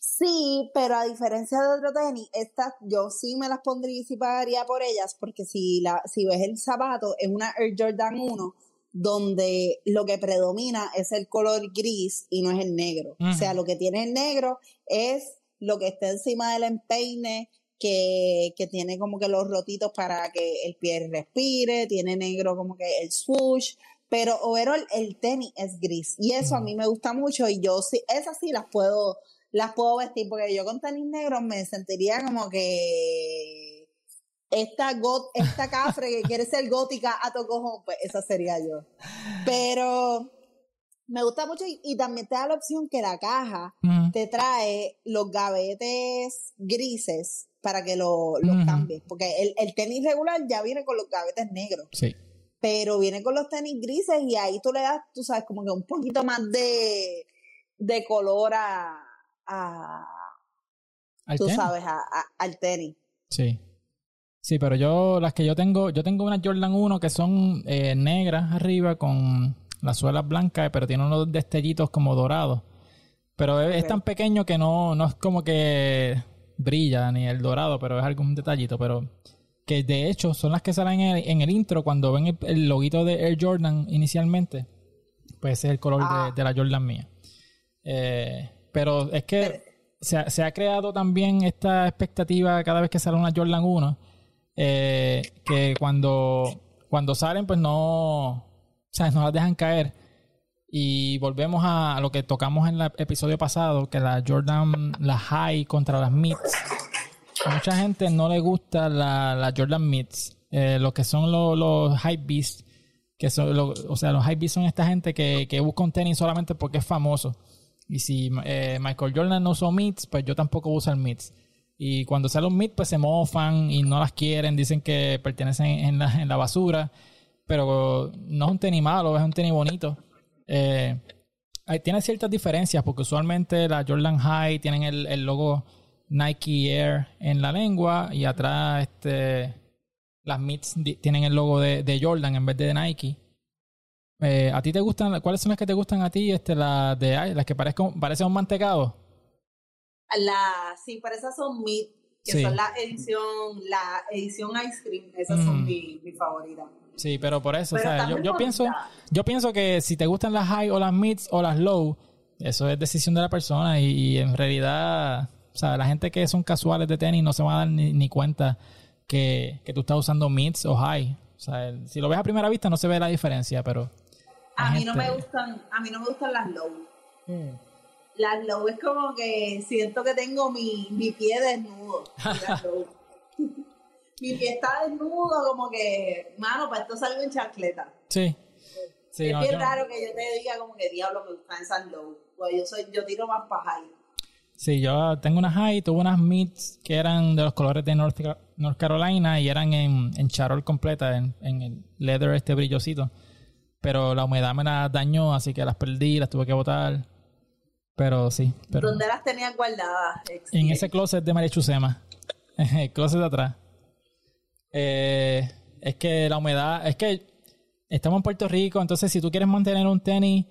Sí, pero a diferencia de otro tenis, estas yo sí me las pondría y sí pagaría por ellas, porque si, la, si ves el zapato, es una Air Jordan 1, donde lo que predomina es el color gris y no es el negro. O sea, lo que tiene el negro es lo que está encima del empeine, que, que tiene como que los rotitos para que el pie respire, tiene negro como que el swoosh, pero overall el tenis es gris y eso a mí me gusta mucho y yo sí, esas sí las puedo, las puedo vestir porque yo con tenis negros me sentiría como que esta got, esta cafre que quiere ser gótica a tu cojón, pues esa sería yo. Pero me gusta mucho y, y también te da la opción que la caja te trae los gavetes grises para que lo, los Ujú. cambies. Porque el, el tenis regular ya viene con los gavetes negros, Sí. pero viene con los tenis grises y ahí tú le das, tú sabes, como que un poquito más de, de color a, a ¿Al tú tenis? sabes, a- a- al tenis. Sí. Sí, pero yo, las que yo tengo, yo tengo unas Jordan 1 que son eh, negras arriba con las suelas blancas, pero tienen unos destellitos como dorados. Pero es, es tan pequeño que no, no es como que brilla ni el dorado, pero es algún detallito. Pero que de hecho son las que salen en el, en el intro cuando ven el, el loguito de Air Jordan inicialmente. Pues ese es el color de- Ah. de, la Jordan mía. Eh, pero es que se, ha- se ha creado también esta expectativa cada vez que sale una Jordan 1 eh, que cuando, cuando salen pues no, o sea, no las dejan caer. Y volvemos a, lo que tocamos en el episodio pasado, que la Jordan, la high contra las mids. A mucha gente no le gusta la, Jordan mids, eh, lo que son los, los hype beasts, que son, o sea, los hype beasts son esta gente que, que busca un tenis solamente porque es famoso. Y si eh, Michael Jordan no usó mids, pues yo tampoco uso el mids. Y cuando sale un mid, pues se mofan y no las quieren, dicen que pertenecen en la, en la basura. Pero no es un tenis malo, es un tenis bonito. Eh, tiene ciertas diferencias porque usualmente la Jordan High tienen el, el logo Nike Air en la lengua y atrás este, las mids tienen el logo de, de Jordan en vez de Nike. Eh, ¿A ti te gustan? ¿Cuáles son las que te gustan a ti? Este, las de las que parezcan, parecen un mantecado. La, sí, pero esas son mid, que Sí. son la edición, la edición ice cream, esas son Mm. mi, mi favorita. Sí, pero por eso, Pero o sea, yo, pienso, yo pienso que si te gustan las high o las mids o las low, eso es decisión de la persona y, y en realidad, o sea, la gente que son casuales de tenis no se van a dar ni, ni cuenta que, que tú estás usando mids o high. O sea, el- si lo ves a primera vista no se ve la diferencia, pero A mí no me gustan, a mí no me gustan las low. Las low es como que siento que tengo mi, mi pie desnudo. las low. Mi pie está desnudo, como que, mano, para esto salgo en chancleta. Sí. Sí, es no, bien yo- raro que yo te diga como que diablo me gustan esas low. Pues yo soy, yo tiro más para high. Sí, yo tengo unas high, tuve unas mids que eran de los colores de North, Ca- North Carolina y eran en, en charol completa, en, en el leather este brillosito. Pero la humedad me las dañó, así que las perdí, las tuve que botar. Pero sí, pero ¿Dónde las tenías guardadas? en ese closet de María Chusema, el closet de atrás. Eh, es que la humedad, es que estamos en Puerto Rico, entonces si tú quieres mantener un tenis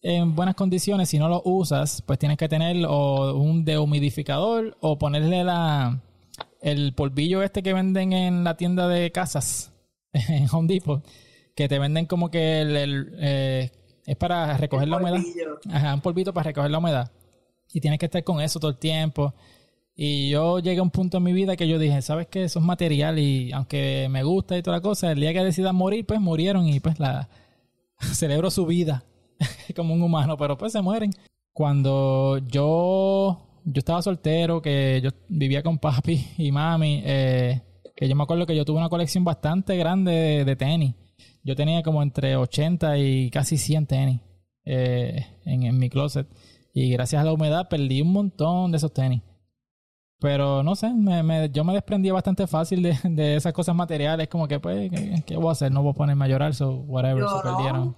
en buenas condiciones, si no lo usas, pues tienes que tener o un dehumidificador o ponerle la el polvillo este que venden en la tienda de casas en Home Depot, que te venden como que el, el, eh, es para recoger la humedad. Ajá, un polvito para recoger la humedad. Y tienes que estar con eso todo el tiempo. Y yo llegué a un punto en mi vida que yo dije, ¿sabes qué? Eso es material y aunque me gusta y toda la cosa, el día que decidan morir, pues murieron y pues la celebro su vida como un humano, pero pues se mueren. Cuando yo yo estaba soltero, que yo vivía con papi y mami, eh, que yo me acuerdo que yo tuve una colección bastante grande de, tenis. Yo tenía como entre 80 y casi 100 tenis eh, en mi closet. Y gracias a la humedad perdí un montón de esos tenis. Pero no sé, me, me- yo me desprendía bastante fácil de, de esas cosas materiales. Como que, pues, ¿qué, qué voy a hacer? No voy a ponerme a llorar, so whatever, Yo se no. perdieron.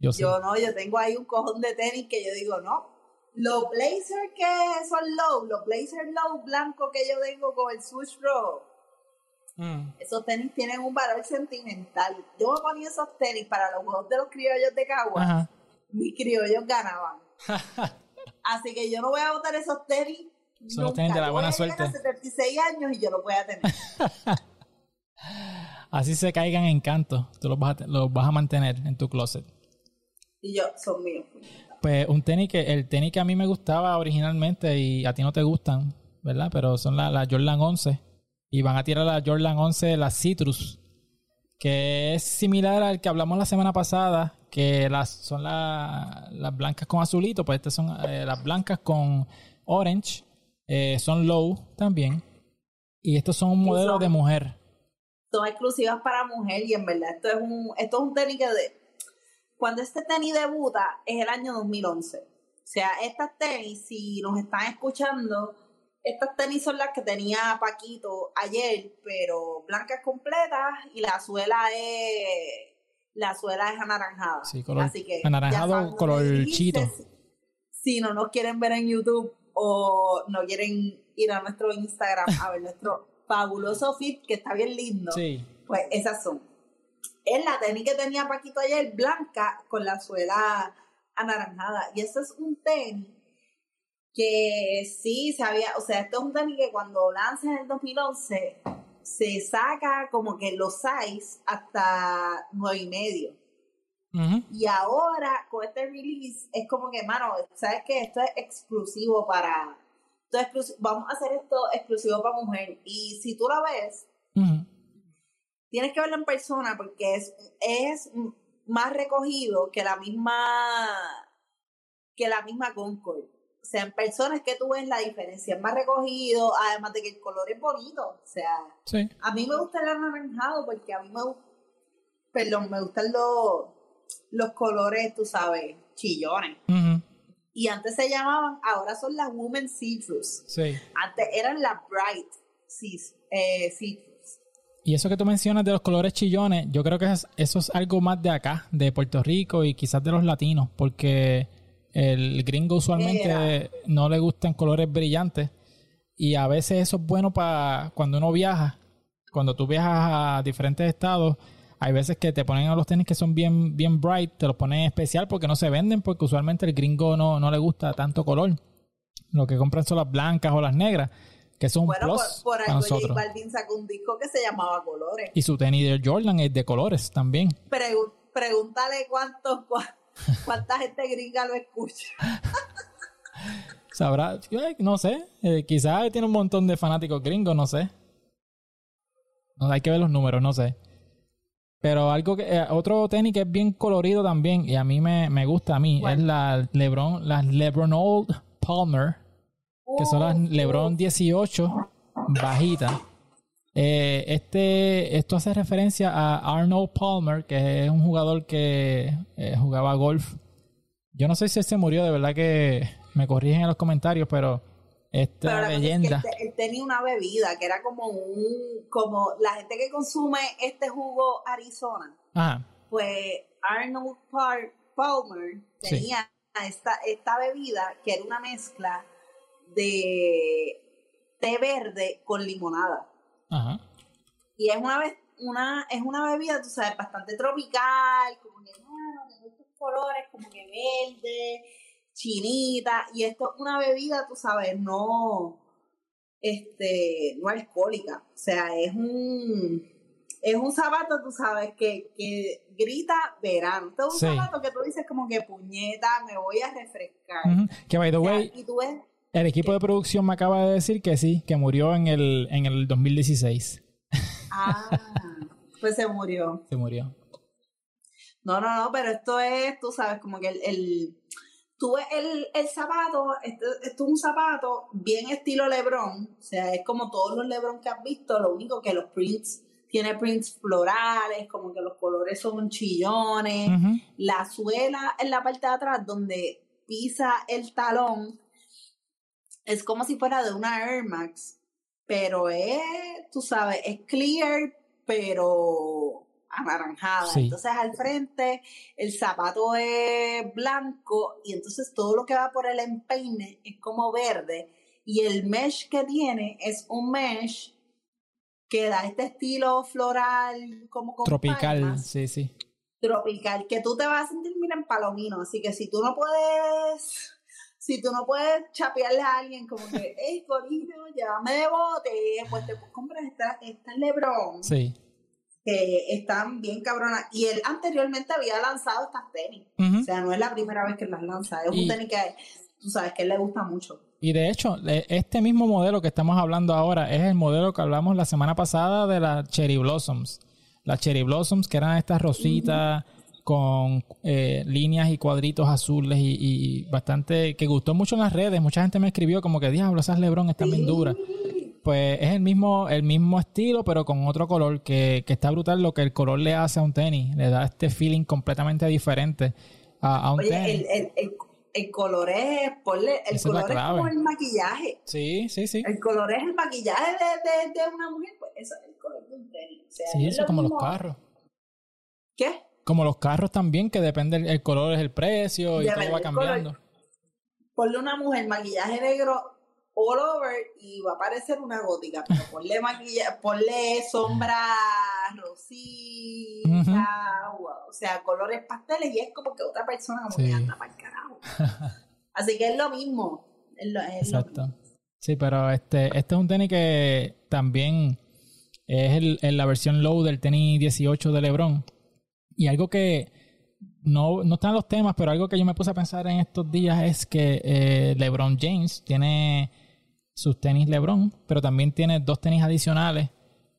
Yo sí. Yo no, yo tengo ahí un cojón de tenis que yo digo, no. Los blazers que son low, los blazers low blancos que yo tengo con el swoosh row, Mm. esos tenis tienen un valor sentimental. Yo me ponía esos tenis para los juegos de los criollos de Cagua. Ajá. Mis criollos ganaban. Así que yo no voy a botar esos tenis. Son los nunca. tenis de la buena suerte. a 76 años y yo los voy a tener. Así se caigan en canto. Tú los vas, a, los vas a mantener en tu closet. Y yo, son míos. Pues un tenis que, el tenis que a mí me gustaba originalmente y a ti no te gustan, ¿verdad? Pero son la, la Jordan 11. Y van a tirar la Jordan 11, la Citrus, que es similar al que hablamos la semana pasada, que las son la- las blancas con azulito, pues estas son eh, las blancas con orange, eh, son low también. Y estos son un modelo son- de mujer. son exclusivas para mujer y en verdad esto es un esto es un tenis que de, cuando este tenis debuta es el año 2011 o sea estas tenis si nos están escuchando estas tenis son las que tenía Paquito ayer pero blancas completas y la suela es la suela es anaranjada Sí, color así que anaranjado, color chito. si no nos quieren ver en YouTube o no quieren ir a nuestro Instagram a ver nuestro fabuloso fit que está bien lindo, Sí. pues esas son. Es la tenis que tenía Paquito ayer, blanca, con la suela anaranjada. Y eso es un tenis que sí se había, o sea, esto es un tenis que cuando lanza en el 2011 se saca como que los size hasta nueve y medio. Y ahora, con este release, es como que, mano, ¿sabes qué? Esto es exclusivo para... Esto es exclusivo, vamos a hacer esto exclusivo para mujer. Y si tú la ves, tienes que verlo en persona porque es, es más recogido que la misma que la misma Concord. O sea, en persona es que tú ves la diferencia, es más recogido, además de que el color es bonito. O sea, Sí. a mí me gusta el anaranjado porque a mí me gusta, perdón, me gustan los, los colores, tú sabes, chillones. Y antes se llamaban, ahora son las Women Citrus. Sí. Antes eran las Bright eh, Citrus. Y eso que tú mencionas de los colores chillones, yo creo que es- eso es algo más de acá, de Puerto Rico y quizás de los latinos, porque el gringo usualmente Era. no le gustan colores brillantes y a veces eso es bueno para cuando uno viaja, cuando tú viajas a diferentes estados, hay veces que te ponen a los tenis que son bien, bien bright, te los ponen especial porque no se venden, porque usualmente el gringo no, no le gusta tanto color. Lo que compran son las blancas o las negras, que son un Bueno, por, plus por para algo J nosotros. Balvin sacó un disco que se llamaba Colores. Y su tenis de Jordan es de colores también. Pregu- pregúntale cuántos, cuánta gente gringa lo escucha. Sabrá, eh, no sé, eh, quizás tiene un montón de fanáticos gringos, no sé. No, hay que ver los números, no sé. Pero algo que, eh, otro tenis que es bien colorido también, y a mí me, me gusta a mí, es la LeBron, las LeBron Old Palmer, que son las LeBron 18 bajitas. Eh, este, esto hace referencia a Arnold Palmer, que es un jugador que eh, jugaba golf. Yo no sé si él se murió, de verdad que me corrigen en los comentarios, pero esta Pero la cosa es que leyenda. él, te- él tenía una bebida que era como un, como la gente que consume este jugo Arizona, Ajá, pues Arnold Palmer Sí. tenía esta, esta bebida que era una mezcla de té verde con limonada. ajá. Y es una, una, es una bebida, tú sabes, bastante tropical, como que, bueno, tiene estos colores como que verde, chinita, y esto es una bebida, tú sabes, no, este, no alcohólica. O sea, es un, es un zapato, tú sabes, que, que grita verano. Este es un Sí. zapato que tú dices como que puñeta, me voy a refrescar. Ujú. Que by the O sea, way, y tú ves, el equipo de producción me acaba de decir que sí, que murió en el, en el 2016. ah, pues se murió. Se murió. No, no, no, pero esto es, tú sabes, como que el, el tú ves el, el zapato, esto, esto es un zapato bien estilo Lebron, o sea, es como todos los Lebron que has visto, lo único que los prints, tiene prints florales, como que los colores son chillones, la suela en la parte de atrás donde pisa el talón, es como si fuera de una Air Max, pero es, tú sabes, es clear, pero anaranjada. Sí. Entonces al frente el zapato es blanco y entonces todo lo que va por el empeine es como verde y el mesh que tiene es un mesh que da este estilo floral como con Tropical, palmas sí, sí. tropical, que tú te vas a sentir, mira, en palomino. Así que si tú no puedes, si tú no puedes chapearle a alguien como que, hey, corillo, llévame de bote, pues te compras esta, esta Lebron, Sí. Que están bien cabronas. Y él anteriormente había lanzado estas tenis. Ujú. O sea, no es la primera vez que las lanza, es Y- un tenis que tú sabes que él le gusta mucho. Y de hecho, este mismo modelo que estamos hablando ahora es el modelo que hablamos la semana pasada de las Cherry Blossoms. Las Cherry Blossoms, que eran estas rositas con eh, líneas y cuadritos azules y, y bastante que gustó mucho en las redes. Mucha gente me escribió como que diablo, esas Lebron están bien duras. Pues es el mismo, el mismo estilo, pero con otro color, que, que está brutal lo que el color le hace a un tenis. Le da este feeling completamente diferente a, a un Oye, tenis. el, el, el, el color es, ponle, el Esa color es como el maquillaje. Sí, sí, sí. El color es el maquillaje de, de, de una mujer, pues eso es el color de un tenis. O sea, Sí, es eso lo como los carros. ¿Qué? Como los carros también, que depende el, color, es el precio y todo va cambiando. Ponle una mujer maquillaje negro all over y va a parecer una gótica, pero ponle maquillaje, ponle sombra rosita, o sea, colores pasteles y es como que otra persona como Sí. que anda para el carajo. Así que es lo mismo. Es lo, es lo Exacto. Sí, pero este, este es un tenis que también es el, el- la versión low del tenis 18 de LeBron. Y algo que no, no están los temas, pero algo que yo me puse a pensar en estos días es que eh, LeBron James tiene sus tenis LeBron, pero también tiene dos tenis adicionales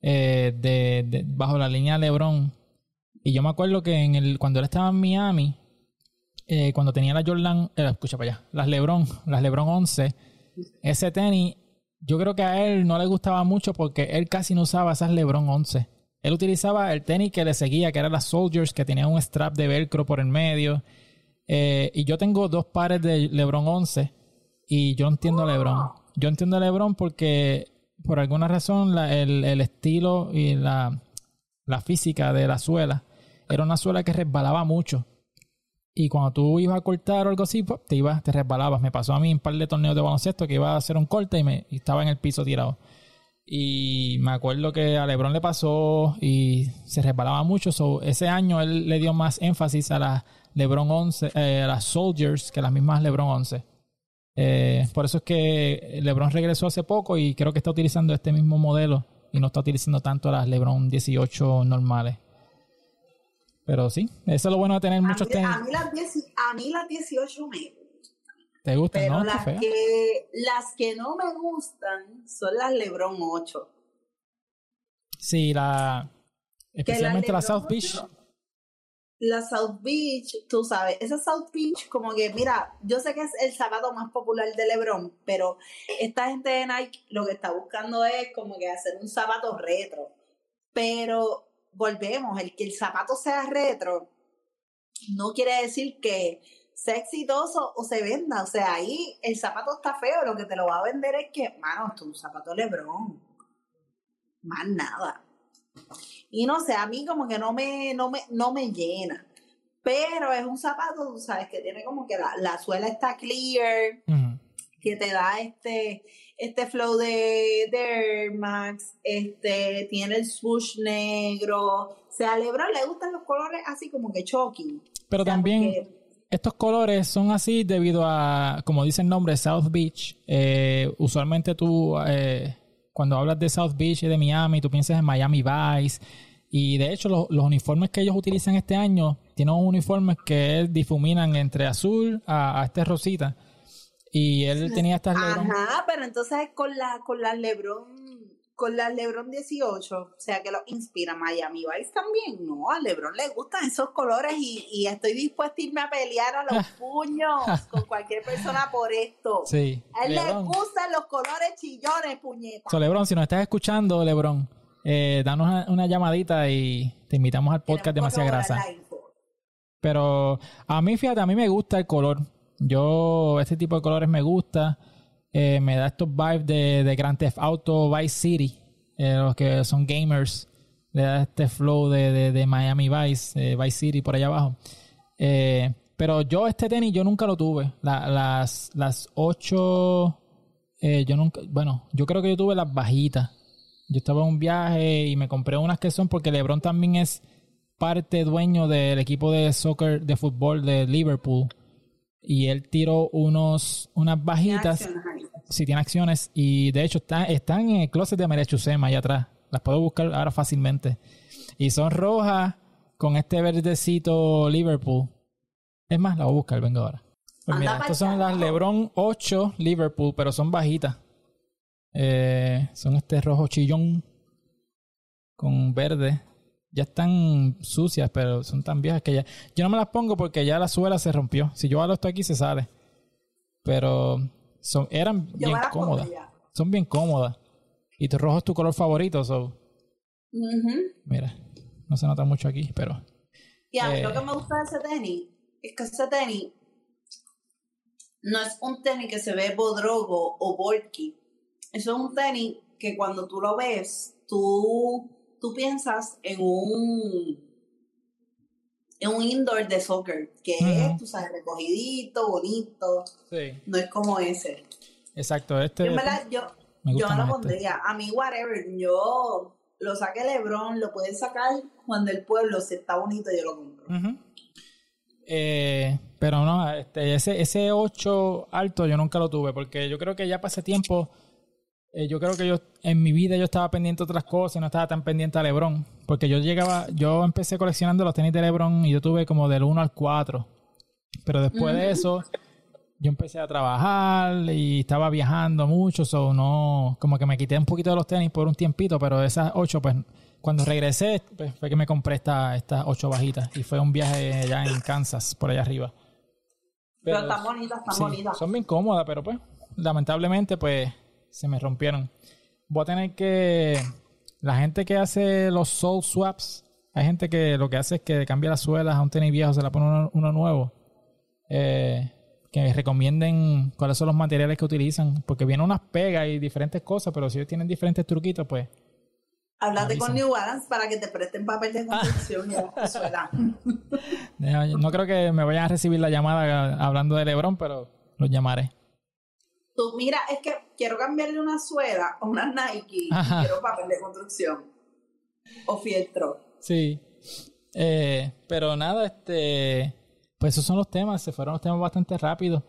eh, de, bajo la línea LeBron. Y yo me acuerdo que en el, cuando él estaba en Miami, eh, cuando tenía la Jordan, eh, escucha para allá, las LeBron, las LeBron 11, ese tenis, yo creo que a él no le gustaba mucho porque él casi no usaba esas LeBron 11. Él utilizaba el tenis que le seguía, que era las Soldiers, que tenía un strap de velcro por el medio. Y yo tengo dos pares de LeBron 11 y yo entiendo a LeBron. Yo entiendo a LeBron porque por alguna razón el, estilo y la, la física de la suela era una suela que resbalaba mucho. Y cuando tú ibas a cortar o algo así, pues, te ibas, te resbalabas. Me pasó a mí un par de torneos de baloncesto que iba a hacer un corte y, me, estaba en el piso tirado. Y me acuerdo que a LeBron le pasó y se resbalaba mucho. So, ese año él le dio más énfasis a las LeBron 11, eh, a las Soldiers que las mismas LeBron 11. Eh, por eso es que LeBron regresó hace poco y creo que está utilizando este mismo modelo y no está utilizando tanto las LeBron 18 normales. Pero sí, eso es lo bueno de tener A muchos mí, tenis. a, mí las 10 a mí las 18 me ¿Te gustan, pero no? Las que, las que no me gustan son las Lebron 8. Sí, la. Especialmente la, LeBron South Beach. 8 la South Beach, tú sabes, esa South Beach, como que, mira, yo sé que es el zapato más popular de LeBron, pero esta gente de Nike lo que está buscando es como que hacer un zapato retro. Pero volvemos, el que el zapato sea retro no quiere decir que sea exitoso o se venda. O sea, ahí el zapato está feo, lo que te lo va a vender es que, mano, esto es un zapato LeBron. Más nada. Y no sé, a mí como que no me, no me, no me llena. Pero es un zapato, tú sabes, que tiene como que la, la suela está clear, que te da este, este flow de, de Air Max, este, tiene el swoosh negro. O sea, a Lebron le gustan los colores así como que choking. Pero O sea, también porque- estos colores son así debido a, como dice el nombre, South Beach. Eh, usualmente tú, eh, cuando hablas de South Beach y de Miami, tú piensas en Miami Vice. Y de hecho, los, los uniformes que ellos utilizan este año tienen uniformes que difuminan entre azul a, a este rosita. Y él tenía estas Lebron. Ajá, pero entonces con la con las LeBron con las LeBron 18, o sea que lo inspira Miami Vice también, no, a LeBron le gustan esos colores y, y estoy dispuesta a irme a pelear a los puños con cualquier persona por esto. Sí. A él le gustan los colores chillones, puñeta. So, Lebron, si nos estás escuchando, Lebron, eh, danos una, una llamadita y te invitamos al podcast Demasiada Grasa. Pero a mí, fíjate, a mí me gusta el color. Yo, este tipo de colores me gusta. Eh, me da estos vibes de, de Grand Theft Auto Vice City. Eh, los que son gamers. Le da este flow de, de, de Miami Vice, eh, Vice City por allá abajo. Eh, pero yo este tenis yo nunca lo tuve. La- las, las ocho... eh, yo nunca... Bueno, yo creo que yo tuve las bajitas. Yo estaba en un viaje y me compré unas que son porque LeBron también es parte dueño del equipo de soccer, de fútbol de Liverpool. Y él tiró unos, unas bajitas. Sí, tiene acciones. Y de hecho está- están en el closet de María Chusema allá atrás. Las puedo buscar ahora fácilmente. Y son rojas con este verdecito Liverpool. Es más, la voy a buscar, venga ahora. Pues mira, estas son las. LeBron 8 Liverpool, pero son bajitas. Eh, son este rojo chillón con verde. Ya están sucias, pero son tan viejas que ya. Yo no me las pongo porque ya la suela se rompió. Si yo hago esto aquí, se sale. Pero son, eran Yo bien cómodas. Son bien cómodas. Y tu rojo es tu color favorito, so. Ujú. Mira, no se nota mucho aquí, pero. Y a mí Eh. lo que me gusta de ese tenis es que ese tenis no es un tenis que se ve bodrogo o bulky. Eso es un tenis que cuando tú lo ves, tú, tú piensas en un en un indoor de soccer, que es, tú sabes, recogidito, bonito. Sí. No es como ese. Exacto, este. Yo me, la- yo, yo me lo este. pondría. A mí, whatever, yo lo saque Lebron, lo pueden sacar cuando el pueblo, si está bonito, yo lo compro. Eh, pero no, este, ese, ese 8 alto yo nunca lo tuve, porque yo creo que ya pasé tiempo, eh, yo creo que yo en mi vida yo estaba pendiente de otras cosas y no estaba tan pendiente a Lebron, porque yo llegaba, yo empecé coleccionando los tenis de Lebron y yo tuve como del 1 al 4, pero después de eso yo empecé a trabajar y estaba viajando mucho, so no, como que me quité un poquito de los tenis por un tiempito, pero esas 8 pues cuando regresé, pues, fue que me compré esta- estas ocho bajitas. Y fue un viaje allá en Kansas, por allá arriba. Pero, están bonitas, están sí, bonitas. son bien cómodas, pero pues, lamentablemente, pues, se me rompieron. Voy a tener que... La gente que hace los soul swaps, hay gente que lo que hace es que cambia las suelas a un tenis viejo, se la pone uno, uno nuevo. Eh, que recomienden cuáles son los materiales que utilizan, porque vienen unas pegas y diferentes cosas, pero si ellos tienen diferentes truquitos, pues Háblate con. New Balance para que te presten papel de construcción y la escuela. Deja- No creo que me vayan a recibir la llamada hablando de Lebron, pero los llamaré. Tú, mira, es que quiero cambiarle una suela a una Nike y Ajá. quiero papel de construcción. O fieltro. Sí. Eh, pero nada, este. Pues esos son los temas. Se fueron los temas bastante rápido.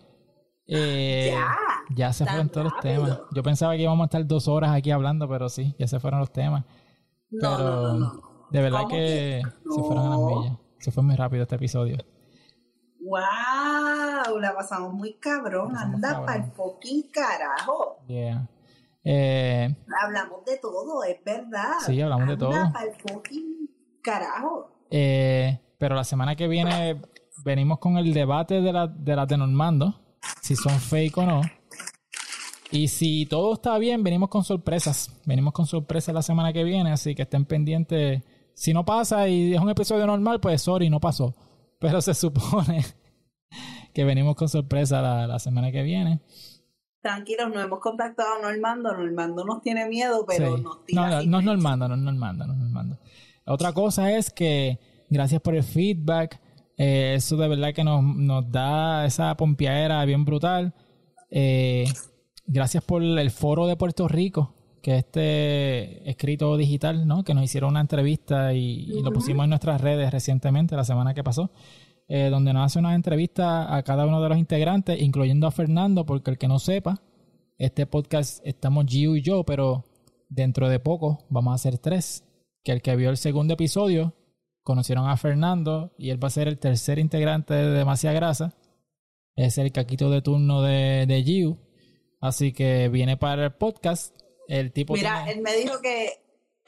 Eh, Ya. Ya se fueron todos los temas. Yo pensaba que íbamos a estar dos horas aquí hablando, pero sí, ya se fueron los temas. No, pero no, no, de verdad ¿Cómo que que? se fueron a las millas. Se fue muy rápido este episodio. ¡Wow! La pasamos muy cabrón. La pasamos Anda para el fucking carajo. Yeah. Eh, Hablamos de todo, es verdad. Sí, hablamos de todo. Anda para el fucking carajo. Eh, pero la semana que viene venimos con el debate de, la, de las de Normando, si son fake o no. Y si todo está bien, venimos con sorpresas. Venimos con sorpresas la semana que viene, así que estén pendientes. Si no pasa y es un episodio normal, pues sorry, no pasó. Pero se supone que venimos con sorpresa la, la semana que viene. Tranquilos, no hemos contactado a Normando. Normando nos tiene miedo, pero Sí. nos tira No, no, no es. Normando, no es Normando, no es Normando. Otra cosa es que gracias por el feedback. eh, eso de verdad que nos, nos da esa pompeadera bien brutal. Eh, gracias por el foro de Puerto Rico, que este escrito digital, ¿no? Que nos hicieron una entrevista y, y lo pusimos en nuestras redes recientemente, la semana que pasó. Eh, donde nos hace una entrevista a cada uno de los integrantes, incluyendo a Fernando, porque el que no sepa, este podcast estamos Gio y yo, pero dentro de poco vamos a hacer tres. Que el que vio el segundo episodio conocieron a Fernando y él va a ser el tercer integrante de Demasiada Grasa. Es el caquito de turno de, de Gio. Así que viene para el podcast. El tipo Mira, tiene- él me dijo que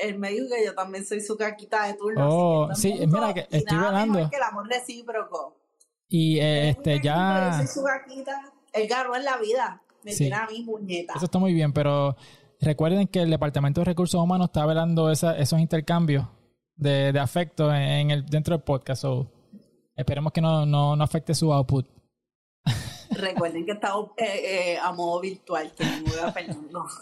él me dijo que yo también soy su caquita de turno. Oh, así que sí, mira que estoy hablando. que el amor recíproco. y eh, este ya. Yo soy su caquita. Él ganó en la vida. Me Sí. tiene a mí, puñeta. Eso está muy bien, pero recuerden que el Departamento de Recursos Humanos está velando esa- esos intercambios de, de afecto en, en el, dentro del podcast. So, esperemos que no, no, no afecte su output. Recuerden que estamos eh, eh, a modo virtual, que no me a Fernando.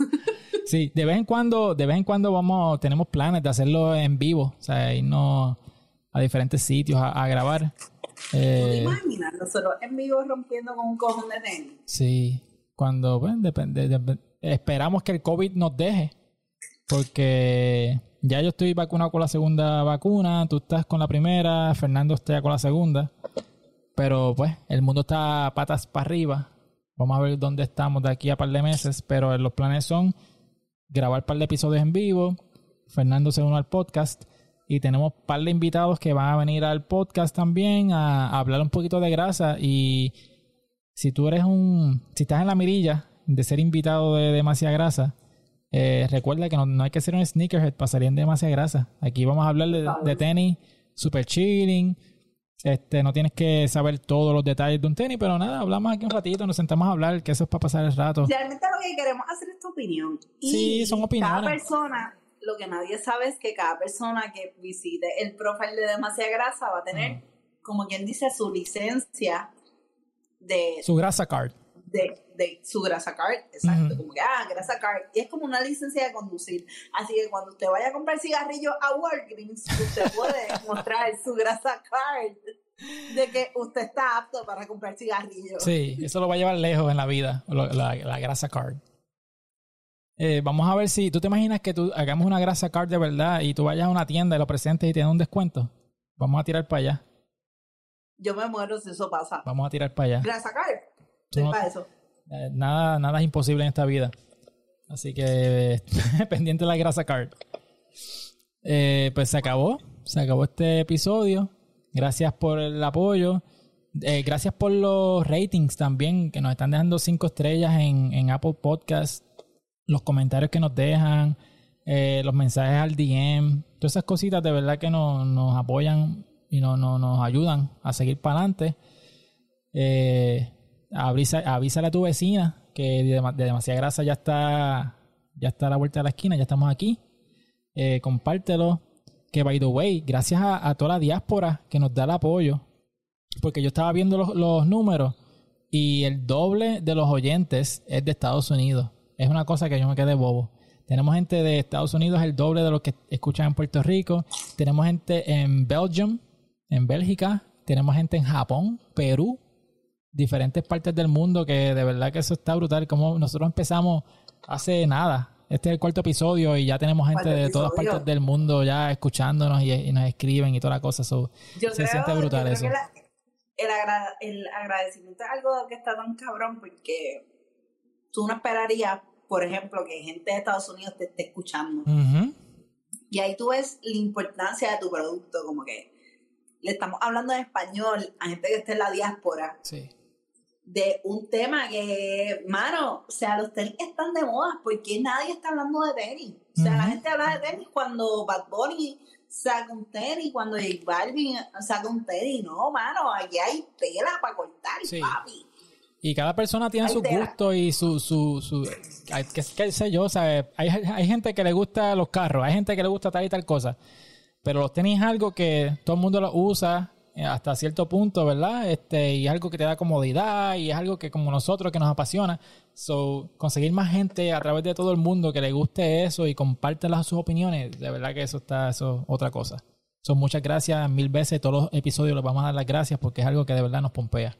Sí, de vez en cuando, de vez en cuando vamos, tenemos planes de hacerlo en vivo, o sea, irnos a diferentes sitios a, a grabar. ¿Tú te Eh, imaginas? Nosotros en vivo rompiendo con un cojón de tenis. Sí, cuando, bueno, depende, dep- esperamos que el COVID nos deje, porque ya yo estoy vacunado con la segunda vacuna, tú estás con la primera, Fernando está con la segunda, pero pues el mundo está patas para arriba. Vamos a ver dónde estamos de aquí a par de meses, pero los planes son grabar par de episodios en vivo, Fernando se une al podcast y tenemos par de invitados que van a venir al podcast también a, a hablar un poquito de grasa y si tú eres un, si estás en la mirilla de ser invitado de demasiada grasa, eh, recuerda que no, no hay que ser un sneakerhead para salir en demasiada grasa. Aquí vamos a hablar de, de tenis super chilling. Este, no tienes que saber todos los detalles de un tenis, pero nada, hablamos aquí un ratito, nos sentamos a hablar, que eso es para pasar el rato. Realmente lo que queremos hacer es tu opinión. Y Sí, son opiniones. Cada persona, lo que nadie sabe es que cada persona que visite el profile de demasiada grasa va a tener, como quien dice, su licencia de, Su grasa card. De, de su grasa card. Exacto, como que, ah, grasa card. Y es como una licencia de conducir. Así que cuando usted vaya a comprar cigarrillos a Walgreens, usted puede mostrar su grasa card de que usted está apto para comprar cigarrillos. Sí, eso lo va a llevar lejos en la vida, la, la grasa card. Eh, vamos a ver si tú te imaginas que tú hagamos una grasa card de verdad y tú vayas a una tienda y lo presentes y tienes un descuento. Vamos a tirar para allá. Yo me muero si eso pasa. Vamos a tirar para allá. Grasa card. Tú no- para eso. Eh, nada, nada es imposible en esta vida. Así que pendiente de la grasa card. Eh, pues se acabó. Se acabó este episodio. Gracias por el apoyo. Eh, gracias por los ratings también, que nos están dejando cinco estrellas en, en Apple Podcast. Los comentarios que nos dejan, eh, los mensajes al DM. Todas esas cositas de verdad que nos, nos apoyan y nos, nos, nos ayudan a seguir para adelante. Eh, avisa, avísale a tu vecina que de, de demasiada grasa ya está ya está a la vuelta de la esquina, ya estamos aquí. Eh, compártelo. Que by the way, gracias a, toda la diáspora que nos da el apoyo. Porque yo estaba viendo los, los números y el doble de los oyentes es de Estados Unidos. Es una cosa que yo me quedé bobo. Tenemos gente de Estados Unidos, el doble de los que escuchan en Puerto Rico. Tenemos gente en Belgium, en Bélgica. Tenemos gente en Japón, Perú, diferentes partes del mundo que de verdad que eso está brutal. Como nosotros empezamos hace nada. Este es el cuarto episodio y ya tenemos gente de todas partes del mundo ya escuchándonos y, y nos escriben y toda la cosa. So, Yo se creo, siente brutal yo creo eso. que la- el, agra- el agradecimiento es algo que está tan cabrón porque tú no esperarías, por ejemplo, que gente de Estados Unidos te esté escuchando. Y ahí tú ves la importancia de tu producto, como que le estamos hablando en español a gente que está en la diáspora Sí. De un tema que, mano, o sea, los tenis están de moda porque nadie está hablando de tenis. O sea, la gente habla de tenis cuando Bad Bunny saca un tenis, cuando J Balvin saca un tenis, no, mano, aquí hay tela para cortar, Sí. papi. Y cada persona tiene su gusto y su, su, su qué, qué sé yo, ¿sabes? Hay, hay gente que le gusta los carros, hay gente que le gusta tal y tal cosa. Pero los tenis es algo que todo el mundo lo usa hasta cierto punto, ¿verdad? Este, y es algo que te da comodidad y es algo que como nosotros que nos apasiona. So, conseguir más gente a través de todo el mundo que le guste eso y comparte las, sus opiniones, de verdad que eso está, eso es otra cosa. Son muchas gracias mil veces, todos los episodios les vamos a dar las gracias porque es algo que de verdad nos pompea.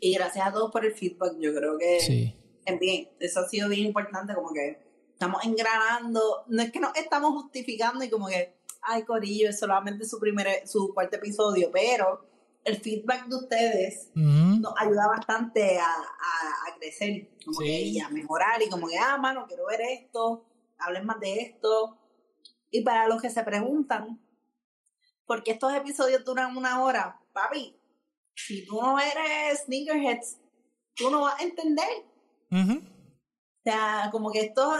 Y gracias a todos por el feedback, yo creo que Sí. es bien, eso ha sido bien importante, como que estamos engranando, no es que nos estamos justificando y como que, ay, Corillo, es solamente su primer, su cuarto episodio, pero el feedback de ustedes nos ayuda bastante a, a- a crecer, como Sí. que y a mejorar y como que, ah, mano, quiero ver esto, hablen más de esto. Y para los que se preguntan, ¿por qué estos episodios duran una hora? Papi, si tú no eres sneakerheads, tú no vas a entender. O sea, como que esto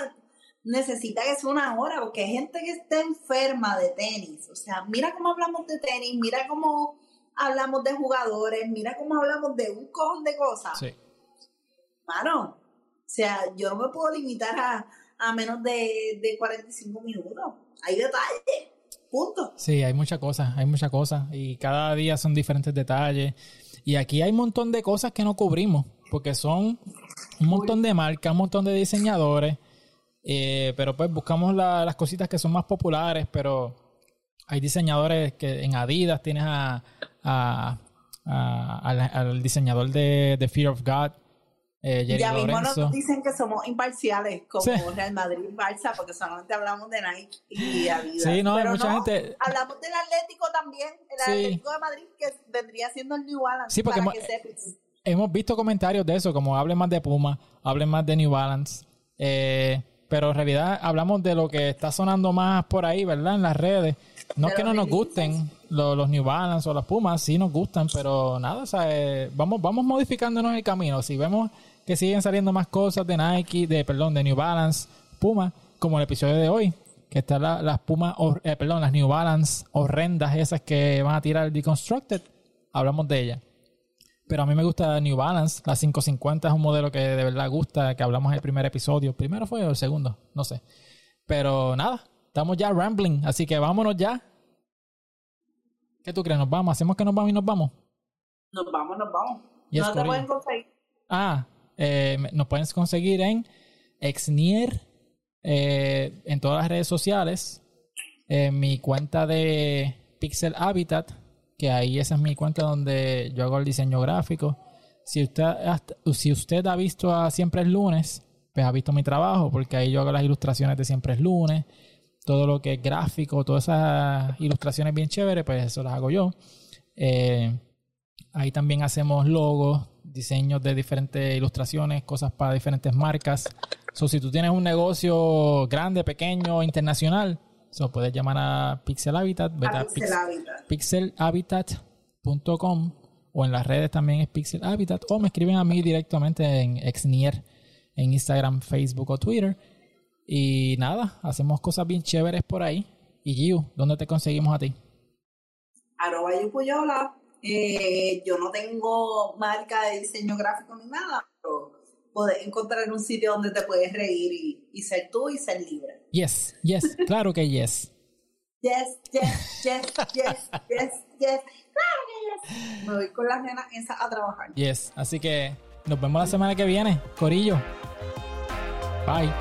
necesita que sea una hora, porque hay gente que está enferma de tenis. O sea, mira cómo hablamos de tenis, mira cómo hablamos de jugadores, mira cómo hablamos de un cojón de cosas. Sí. Mano, o sea, yo no me puedo limitar a, a menos de, de 45 minutos. Hay detalles. Punto. Sí, hay muchas cosas, hay muchas cosas y cada día son diferentes detalles. Y aquí hay un montón de cosas que no cubrimos porque son un montón de marcas, un montón de diseñadores, eh, pero pues buscamos la- las cositas que son más populares, pero hay diseñadores que en Adidas tienes a, a- a- al, al diseñador de, de Fear of God, eh, Jerry ya mismo Lorenzo. nos dicen que somos imparciales, como Sí. Real Madrid Barça, porque solamente hablamos de Nike y Adidas. Sí, no, Pero mucha gente- Hablamos del Atlético también, el Sí. Atlético de Madrid, que vendría siendo el New Balance. Sí, porque para que hemos visto comentarios de eso, como hablen más de Puma, hablen más de New Balance, eh, pero en realidad hablamos de lo que está sonando más por ahí, ¿verdad? En las redes. No es que no nos gusten lo- los New Balance o las Pumas, sí nos gustan, pero nada, o sea, eh, vamos, vamos modificándonos el camino. Si vemos que siguen saliendo más cosas de Nike, de perdón, de New Balance, Puma, como el episodio de hoy, que están la- las Pumas, eh, perdón, las New Balance horrendas esas que van a tirar el Deconstructed, hablamos de ellas. Pero a mí me gusta New Balance. La 550 es un modelo que de verdad gusta, que hablamos en el primer episodio. ¿Primero fue o el segundo? No sé. Pero nada, estamos ya rambling, así que vámonos ya. ¿Qué tú crees? ¿Nos vamos? ¿Hacemos que nos vamos y nos vamos? Nos vamos, nos vamos. Yes, no te pueden conseguir. Ah, eh, nos pueden conseguir en Exnier, eh, en todas las redes sociales, en mi cuenta de Pixel Habitat, que ahí esa es mi cuenta donde yo hago el diseño gráfico. Si usted, si usted ha visto a Siempre es lunes, pues ha visto mi trabajo, porque ahí yo hago las ilustraciones de Siempre es lunes, todo lo que es gráfico, todas esas ilustraciones bien chéveres, pues eso las hago yo. Eh, Ahí también hacemos logos, diseños de diferentes ilustraciones, cosas para diferentes marcas. So, si tú tienes un negocio grande, pequeño, internacional, so, puedes llamar a Pixel Habitat, vete a A Pixel Habitat. pixelhabitat.com o en las redes también es Pixel Habitat o me escriben a mí directamente en Exnier en Instagram, Facebook o Twitter. Y nada, hacemos cosas bien chéveres por ahí. Y Giu, ¿dónde te conseguimos a ti? arroba Yupuyola. Eh, yo no tengo marca de diseño gráfico ni nada, pero puedes encontrar un sitio donde te puedes reír y, y ser tú y ser libre. Yes, yes, claro que yes. Yes, yes, yes, yes, yes, yes. Claro que yes. Me voy con las nenas esas a trabajar. Yes. Así que nos vemos la semana que viene, Corillo. Bye.